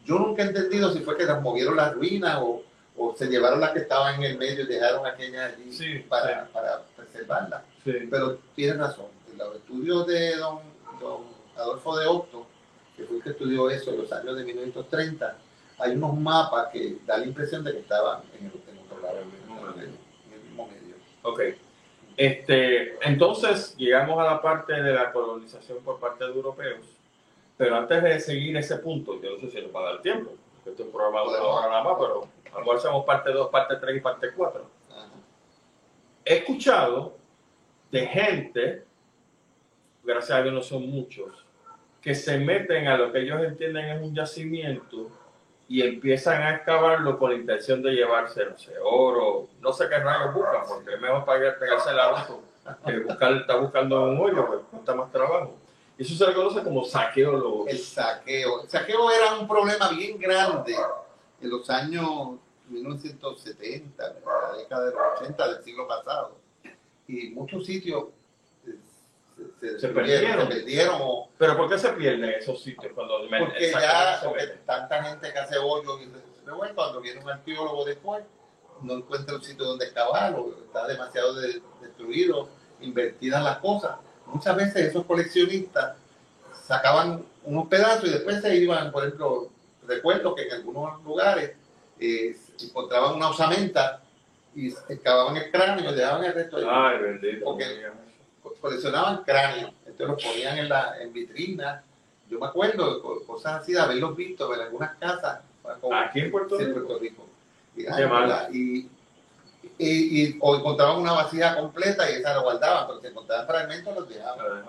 Yo nunca he entendido si fue que las movieron las ruinas o, o se llevaron las que estaban en el medio y dejaron aquellas allí para, para, preservarlas. Pero tienes razón, los estudios de don, don Adolfo de Otto, que fue el que estudió eso en los años de 1930, hay unos mapas que da la impresión de que estaban en, el, otro lado, en el, mismo medio. Ok. Este, entonces llegamos a la parte de la colonización por parte de europeos, pero antes de seguir ese punto, yo no sé si nos va a dar tiempo, porque esto es un programa de una hora nada más, pero a lo mejor hacemos parte 2, parte 3 y parte 4. He escuchado de gente, gracias a Dios no son muchos, que se meten a lo que ellos entienden es un yacimiento y empiezan a excavarlo con la intención de llevarse, no sé, oro, no sé qué rayos buscan, porque es mejor pegarse el auto que buscar, está buscando un hoyo, pues cuesta más trabajo. Eso se le conoce como saqueo. El saqueo. El saqueo era un problema bien grande en los años 1970, la década de los 80 del siglo pasado. Y muchos sitios se, perdieron. ¿Pero por qué se pierden esos sitios? cuando Porque ya tanta gente que hace hoyos y cuando viene un arqueólogo después, no encuentra un sitio donde excavar o está demasiado destruido, invertidas las cosas. Muchas veces esos coleccionistas sacaban unos pedazos y después se iban, por ejemplo, recuerdo que en algunos lugares eh, encontraban una osamenta y excavaban el cráneo y dejaban el resto de Ay, bendito coleccionaban cráneos, entonces los ponían en, la, en vitrinas. Yo me acuerdo de cosas así, de haberlos visto en algunas casas. ¿Aquí en Puerto Rico? Puerto Rico. Y, y, o encontraban una vasija completa y esa la guardaban, pero si encontraban fragmentos los dejaban.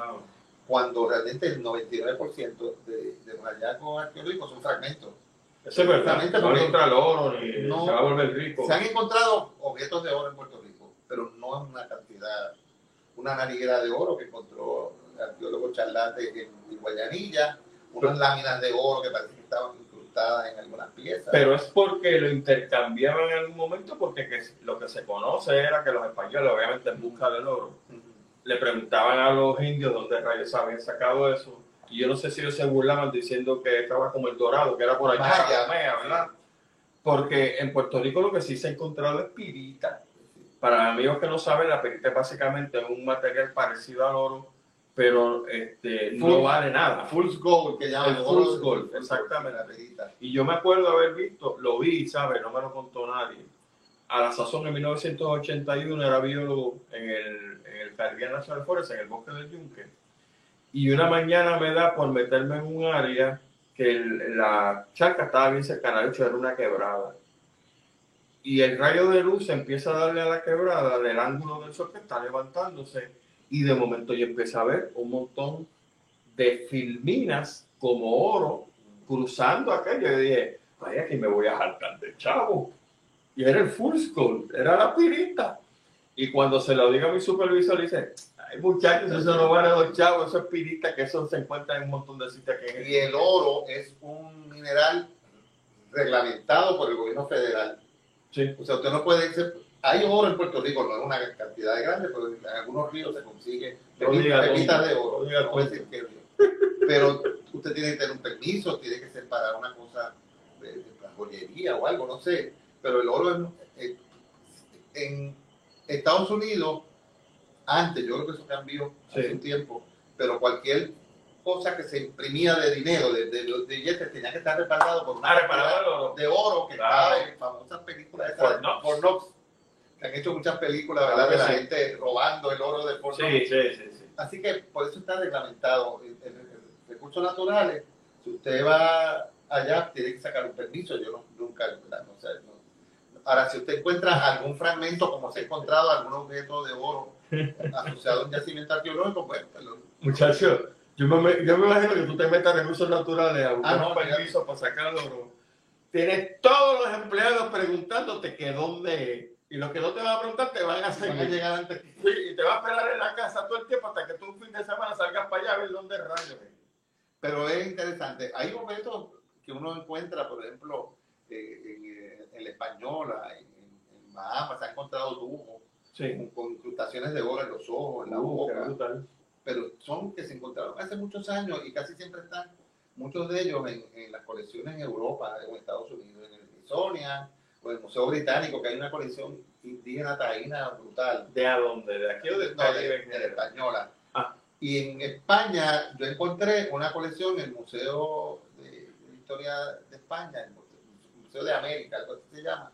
Cuando realmente el 99% de, de los hallazgos arqueológicos son fragmentos. Eso es verdad. No encontrar oro ni se va a volver rico. Se han encontrado objetos de oro en Puerto Rico, pero no en una cantidad una nariguera de oro que encontró el arqueólogo Charlate en, Guayanilla, unas láminas de oro que parece que estaban incrustadas en algunas piezas. Pero es porque lo intercambiaban en algún momento, porque lo que se conoce era que los españoles, obviamente en busca del oro, le preguntaban a los indios dónde rayos habían sacado eso. Y yo no sé si ellos se burlaban diciendo que estaba como el dorado, que era por allá, ¿verdad? Porque en Puerto Rico lo que sí se ha encontrado es pirita para amigos que no saben, la perita es básicamente un material parecido al oro, pero este, no vale nada. Full gold, que llaman. El full gold, exactamente. Y yo me acuerdo haber visto, lo vi, ¿sabes? No me lo contó nadie. A la sazón en 1981 era biólogo en el, en el Caribbean National Forest, en el bosque del Yunque. Y una mañana me da por meterme en un área que la charca estaba bien cercana, de hecho era una quebrada. Y el rayo de luz empieza a darle a la quebrada del ángulo del sol que está levantándose y de momento yo empecé a ver un montón de filminas como oro cruzando aquello. Y dije, vaya que me voy a jaltar de chavo. Y era el full era la pirita. Y cuando se lo diga a mi supervisor, dice, ay muchachos, eso no vale dos chavos, eso es pirita, que eso se encuentra en un montón de sitios que Y el oro es un mineral reglamentado por el gobierno federal. Sí. O sea, usted no puede hay oro en Puerto Rico, no es una cantidad grande, pero en algunos ríos se consigue pepitas de oro. pero usted tiene que tener un permiso, tiene que ser para una cosa de, de joyería o algo, no sé. Pero el oro es, en Estados Unidos, antes, yo creo que eso cambió hace un tiempo, pero cualquier cosa que se imprimía de dinero, de, de, de billetes, tenía que estar respaldado por una ah, de oro que estaba en famosas películas de por, Knox. Que han hecho muchas películas, ¿verdad? de la gente robando el oro de Fort sí, sí, sí, sí, Así que por eso está reglamentado. En, recursos naturales, si usted va allá, tiene que sacar un permiso. Yo nunca, no, sé, no, Ahora, si usted encuentra algún fragmento, como se ha encontrado algún objeto de oro asociado a un yacimiento arqueológico, pues... pues Muchacho, yo me, yo me imagino que tú te metas recursos naturales a buscar ah, un permiso para sacar el oro. Tienes todos los empleados preguntándote que dónde es. Y los que no te van a preguntar te van a hacer llegar antes. y te va a esperar en la casa todo el tiempo hasta que tú un fin de semana salgas para allá a ver dónde rayos. Pero es interesante. Hay objetos que uno encuentra, por ejemplo, eh, en, eh, en, la española, en, en, Bahamas, se ha encontrado dibujos con, incrustaciones de oro en los ojos, en la boca. Pero son que se encontraron hace muchos años y casi siempre están, muchos de ellos en, las colecciones en Europa, en Estados Unidos, en el Smithsonian o en el Museo Británico, que hay una colección indígena taína brutal. ¿De a dónde? ¿De aquí o de, no, de, la española? Ah. Y en España yo encontré una colección en el Museo de Historia de España, el Museo de América, algo así se llama,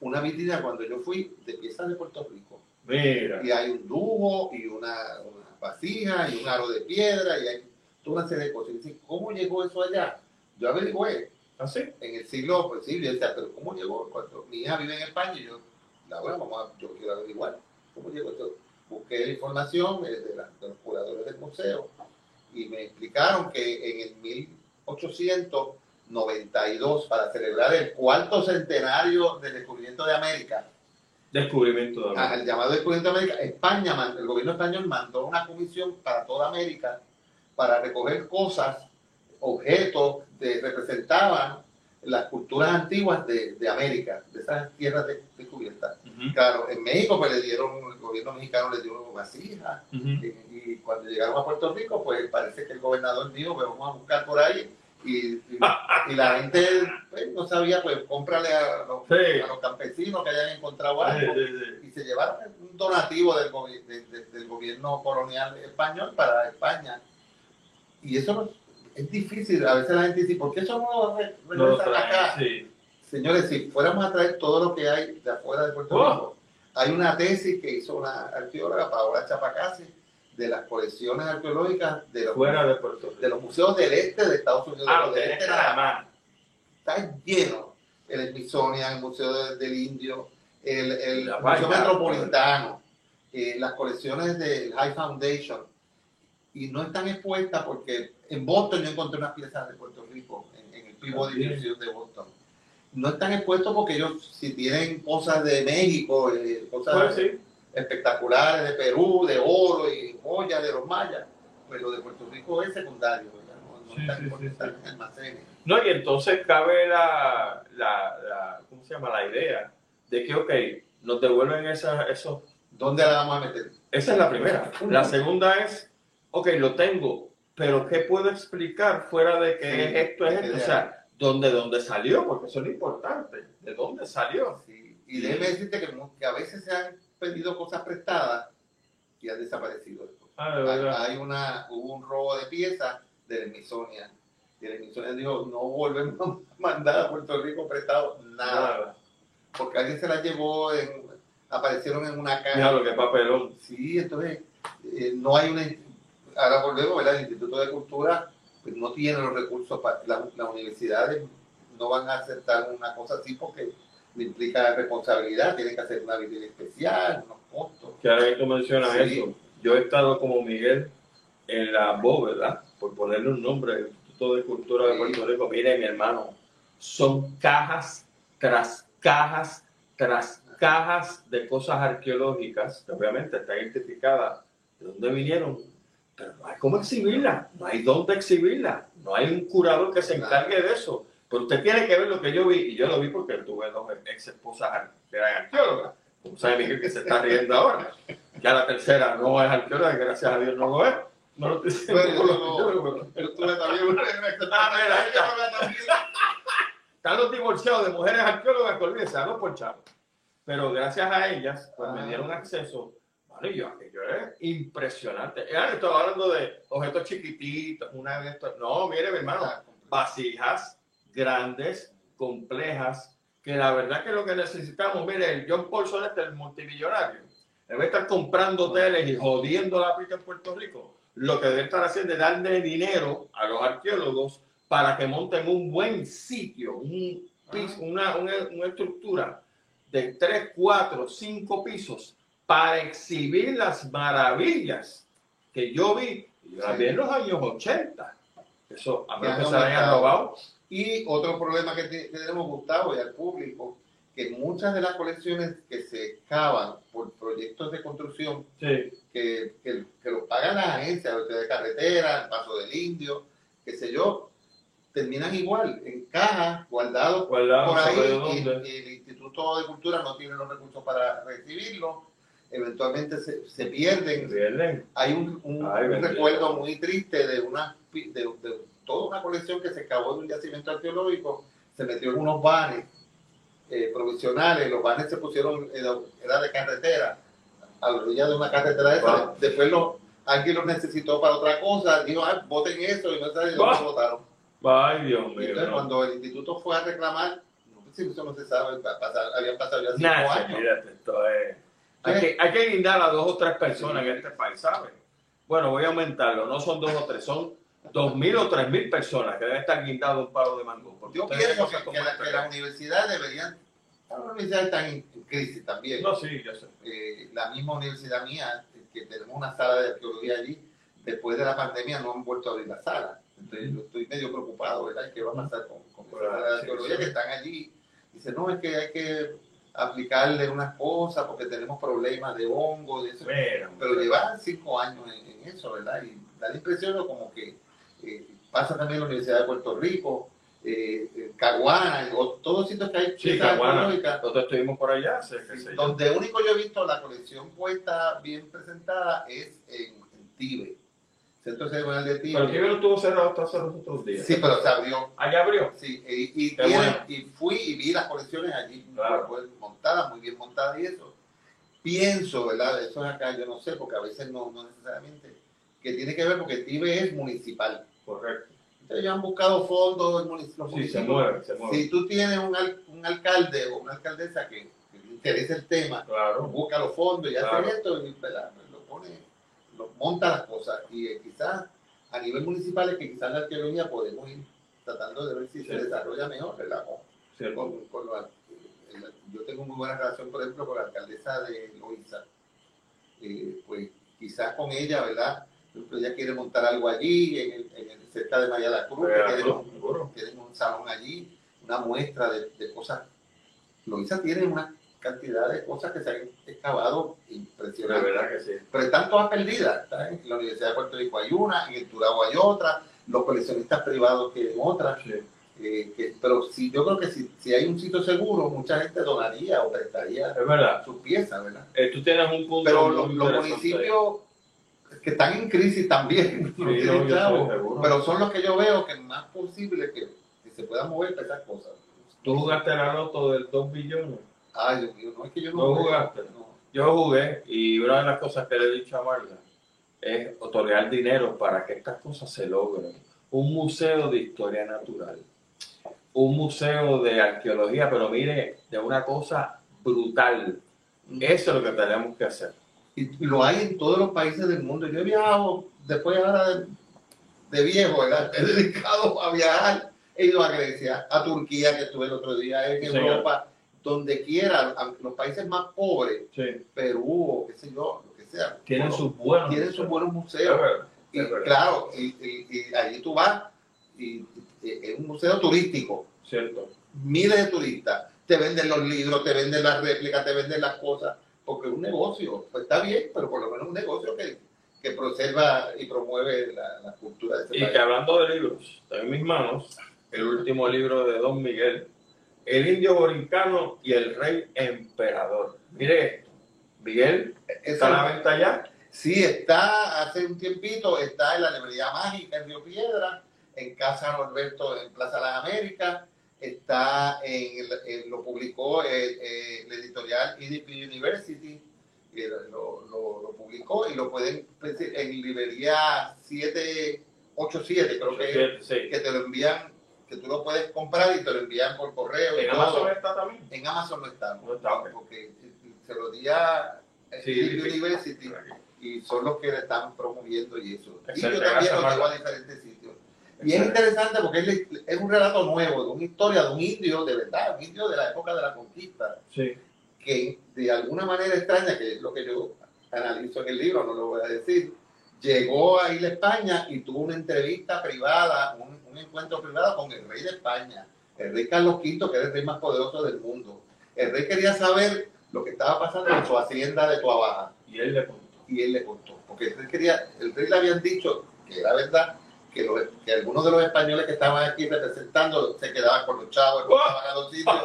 una vitrina cuando yo fui de piezas de Puerto Rico. Mira. Y hay un dúo y una, vasija y un aro de piedra y hay toda una serie de cosas. Y ¿cómo llegó eso allá? Yo averigüé. ¿Ah, En el siglo, pues sí, yo decía, pero ¿cómo llegó? Cuando mi hija vive en España y yo, la bueno, vamos a, yo quiero averiguar. ¿Cómo llegó esto? Busqué la información de, de, los curadores del museo y me explicaron que en el 1800 92 para celebrar el cuarto centenario del descubrimiento de América. Descubrimiento de América. el llamado descubrimiento de América. España, el gobierno español mandó una comisión para toda América para recoger cosas, objetos que representaban las culturas antiguas de, de América, de esas tierras descubiertas. Claro, en México pues le dieron, el gobierno mexicano le dio vasijas, y, y, cuando llegaron a Puerto Rico pues parece que el gobernador dijo, pues vamos a buscar por ahí y, y, la gente pues, no sabía, pues cómprale a los, a los, campesinos que hayan encontrado algo y se llevaron un donativo del, del gobierno colonial español para España. Y eso es difícil, a veces la gente dice, ¿por qué eso no lo acá? Señores, si fuéramos a traer todo lo que hay de afuera de Puerto oh. Rico, hay una tesis que hizo una arqueóloga, Paola Chapacasi, de las colecciones arqueológicas de los, Fuera de, Puerto de los museos del este de Estados Unidos. Ah, del este nada más. Está lleno. El Smithsonian, el Museo del Indio, el, el Museo Metropolitano, eh, las colecciones del High Foundation. Y no están expuestas porque en Boston yo encontré unas piezas de Puerto Rico, en, el Peabody Museum de Boston. No están expuestos porque ellos, si tienen cosas de México, eh, cosas... Pues sí espectaculares de Perú, de oro y joyas de los mayas, pues lo de Puerto Rico es secundario, No, no está en almacenes. No, y entonces cabe la, la, ¿cómo se llama? La idea de que, ok, nos devuelven esa, eso. ¿Dónde la vamos a meter? Esa es la primera. La segunda es, ok, lo tengo, pero ¿qué puedo explicar fuera de que es esto, es esto? O sea, ¿dónde, ¿dónde salió? Porque eso es lo importante. ¿De dónde salió? Y déjeme decirte que, que a veces se han pedido cosas prestadas y han desaparecido ah, hay, una, hubo un robo de piezas de la Smithsonian. Y la Smithsonian dijo, no volvemos a mandar a Puerto Rico prestado nada. Porque alguien se la llevó, en, aparecieron en una caja. Mira lo que papelón. Sí, entonces eh, no hay una... Ahora volvemos, ¿verdad? El Instituto de Cultura pues no tienen los recursos para las universidades no van a aceptar una cosa así porque implica responsabilidad, tienen que hacer una vida especial, unos costos. Que ahora que tú mencionas eso, yo he estado como Miguel en la bóveda, por ponerle un nombre, el Instituto de Cultura de Puerto Rico. Mire, mi hermano, son cajas tras cajas tras cajas de cosas arqueológicas, que obviamente están identificadas de dónde vinieron, pero no hay cómo exhibirlas, no hay dónde exhibirlas, no hay un curador que se encargue de eso. Pero usted tiene que ver lo que yo vi, y yo lo vi porque tuve dos ex esposas que eran arqueólogas. Como sabe Miguel que se está riendo ahora. Ya la tercera no es arqueóloga, gracias a Dios no lo es. No lo estoy diciendo. Pero, no, pero tú también una Ah, Están los divorciados de mujeres arqueólogas que olvídense, a los ponchados. Pero gracias a ellas, pues me dieron acceso. Vale, yo, aquello es impresionante. Ya estaba hablando de objetos chiquititos, una de estos. No, mire, mi hermano, vasijas grandes, complejas, que la verdad que lo que necesitamos, mire, el John Paulson este, el multimillonario, debe estar comprando hoteles y jodiendo la pica en Puerto Rico. Lo que debe estar haciendo es darle dinero a los arqueólogos para que monten un buen sitio, un una, una, una estructura de 3, 4, 5 pisos para exhibir las maravillas que yo vi, yo en los años 80. Eso, a menos que se hayan robado, y otro problema que, tenemos, Gustavo, y al público, que muchas de las colecciones que se excavan por proyectos de construcción, que, que, que, lo pagan las agencias, de carretera, el Paso del Indio, qué sé yo, terminan igual, en cajas, guardados por ahí, y, el Instituto de Cultura no tiene los recursos para recibirlo, eventualmente se, se pierden. Hay un, un, recuerdo muy triste de una de, toda una colección que se acabó de un yacimiento arqueológico, se metió en unos vanes eh, provisionales, los vanes se pusieron, era de carretera, a la orilla de una carretera esa, después lo, alguien los necesitó para otra cosa, dijo, ah, voten eso, y no sé, y lo votaron. Ay, Dios mío. Entonces, cuando el instituto fue a reclamar, no sé si eso no se sabe, habían pasado ya cinco años. esto es... Hay que, hay que guindar a dos o tres personas en este país, ¿sabes? Bueno, voy a aumentarlo, no son dos o tres, son dos mil o tres mil personas que deben estar guindados un palo de mango. Yo pienso que, que, la, que, las universidades deberían, las universidades están en, crisis también. No, sí, yo sé. Eh, la misma universidad mía, que tenemos una sala de arqueología allí, después de la pandemia no han vuelto a abrir la sala. Entonces yo estoy medio preocupado, ¿verdad? ¿Qué va a pasar con, con la sala de arqueología que están allí? Dice, no, es que hay que aplicarle unas cosas porque tenemos problemas de hongo, de eso. Pero, llevan cinco años en, en, eso, ¿verdad? Y da la impresión de como que eh, pasa también en la Universidad de Puerto Rico, eh, eh Caguana, todos sitios que hay. Sí, Caguana. Nosotros estuvimos por allá. donde único yo he visto la colección puesta bien presentada es en, en Tibe. Centro Ceremonial de Tibe. Pero Tibe no estuvo cerrado hasta hace los otros días. Sí, pero se abrió. ¿Allá abrió? Sí, y, y, y, fui y vi las colecciones allí montadas, muy bien montadas y eso. Pienso, ¿verdad? Eso es acá, yo no sé, porque a veces no, no necesariamente que tiene que ver porque TIBE es municipal. Correcto. Entonces ya han buscado fondos los sí, se mueve, se mueve. Si tú tienes un, un alcalde o una alcaldesa que, le interesa el tema, busca los fondos y hace esto y lo pone, lo monta las cosas. Y eh, quizás a nivel municipal es que quizás la arqueología podemos ir tratando de ver si se desarrolla mejor, ¿verdad? Con, con, yo tengo muy buena relación, por ejemplo, con la alcaldesa de Loiza. Eh, pues quizás con ella, ¿verdad? ella quiere montar algo allí, en el, en el cerca de María la Cruz, que un salón allí, una muestra de, de cosas. Loisa tiene una cantidad de cosas que se han excavado impresionantes. verdad que sí. Pero están todas perdidas. En la Universidad de Puerto Rico hay una, en el Turabo hay otra, los coleccionistas privados tienen otra. Eh, que, pero si, yo creo que si, si, hay un sitio seguro, mucha gente donaría o prestaría sus piezas, ¿verdad? Eh, tú tienes un punto. Pero los, los municipios que están en crisis también, pero son los que yo veo que es más posible que, se puedan mover para esas cosas. ¿Tú jugaste la loto del 2 billones? Ay, Dios mío, no es que yo no, ¿No jugaste. Yo jugué y una de las cosas que le he dicho a Marga es otorgar dinero para que estas cosas se logren. Un museo de historia natural, un museo de arqueología, pero mire, de una cosa brutal. Eso es lo que tenemos que hacer y, lo hay en todos los países del mundo. Yo he viajado después ahora de viejo, ¿verdad? He dedicado a viajar. He ido a Grecia, a Turquía, que estuve el otro día, en Europa, donde quiera, los países más pobres, Perú, qué sé yo, lo que sea. Tienen sus buenos Tienen sus buenos museos. y claro, y, y, allí tú vas, un museo turístico. Cierto. Miles de turistas. Te venden los libros, te venden las réplicas, te venden las cosas, porque es un negocio. Pues está bien, pero por lo menos un negocio que que preserva y promueve la, cultura de este y que hablando de libros, en mis manos el último libro de Don Miguel, El indio borincano y el rey emperador. Mire esto, Miguel, ¿está a la venta ya? Sí, está hace un tiempito, está en la librería mágica en Río Piedra, en Casa Norberto en Plaza las Américas, está en, lo publicó el, el editorial EDP University que lo, lo, publicó y lo pueden en librería 787, creo que, que te lo envían, que tú lo puedes comprar y te lo envían por correo. ¿En Amazon está también? En Amazon no está, no está porque se lo di a University y son los que le están promoviendo y eso. Y yo también lo llevo a diferentes sitios. Y es interesante porque es, un relato nuevo, de una historia de un indio, de verdad, un indio de la época de la conquista. Sí que de alguna manera extraña, que es lo que yo analizo en el libro, no lo voy a decir, llegó a ir a España y tuvo una entrevista privada, un, encuentro privado con el rey de España, el rey Carlos V, que es el rey más poderoso del mundo. El rey quería saber lo que estaba pasando en su hacienda de Tuabaja. Y él le contó. Y él le contó. Porque el rey, quería, el rey le habían dicho que era verdad que, que algunos de los españoles que estaban aquí representando se quedaban con los chavos, estaban a los sitios.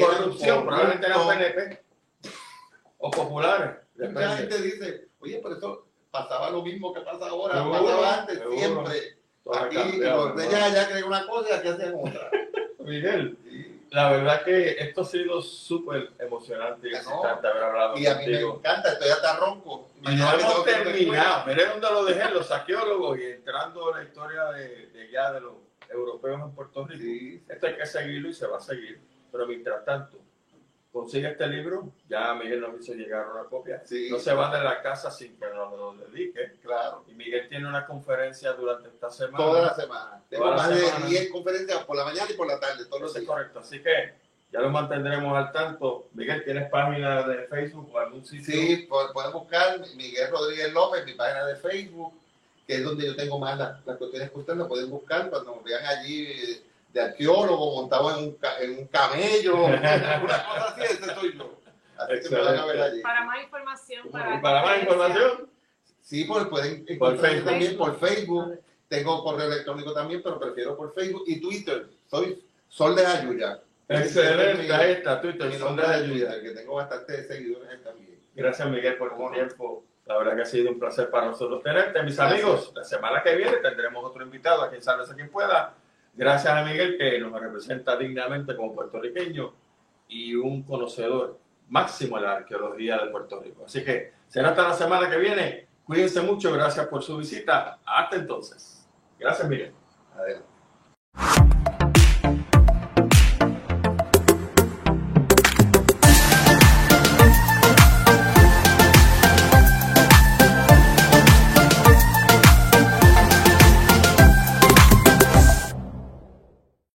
corrupción, probablemente eran PNP o populares. Mucha gente dice, oye, pero eso pasaba lo mismo que pasa ahora, pasaba antes, siempre. Aquí los reyes allá creen una cosa y aquí hacen otra. Miguel, la verdad que esto ha sido súper emocionante y excitante haber hablado Y a mí me encanta, estoy hasta ronco. Y no hemos terminado. Miré dónde lo dejé, los saqueólogos y entrando en la historia de, de ya de los europeos en Puerto Rico. Esto hay que seguirlo y se va a seguir. Pero mientras tanto, consigue este libro, ya Miguel nos hizo llegar una copia. No se va de la casa sin que nos lo dedique. Claro. Y Miguel tiene una conferencia durante esta semana. Toda la semana. Tengo más de 10 conferencias por la mañana y por la tarde, todos los días. correcto. Así que ya lo mantendremos al tanto. Miguel, ¿tienes página de Facebook o algún sitio? Sí, pueden buscar Miguel Rodríguez López, mi página de Facebook, que es donde yo tengo más las, las cuestiones que ustedes lo pueden buscar cuando vean allí de arqueólogo montado en un, en un camello, una cosa así, ese soy yo. Así que me van a ver allí. Para más información. Para, para más información. Sí, pues pueden encontrarme también por Facebook. Tengo correo electrónico también, pero prefiero por Facebook y Twitter. Soy Sol de Ayuya. Excelente, ahí está Twitter, Sol de Ayuya, que tengo bastantes seguidores también. Gracias Miguel por tu tiempo. La verdad que ha sido un placer para nosotros tenerte, mis amigos. La semana que viene tendremos otro invitado, a quien sabes a quien pueda. Gracias a Miguel que nos representa dignamente como puertorriqueño y un conocedor máximo de la arqueología de Puerto Rico. Así que será hasta la semana que viene. Cuídense mucho, gracias por su visita. Hasta entonces. Gracias, Miguel. Adelante.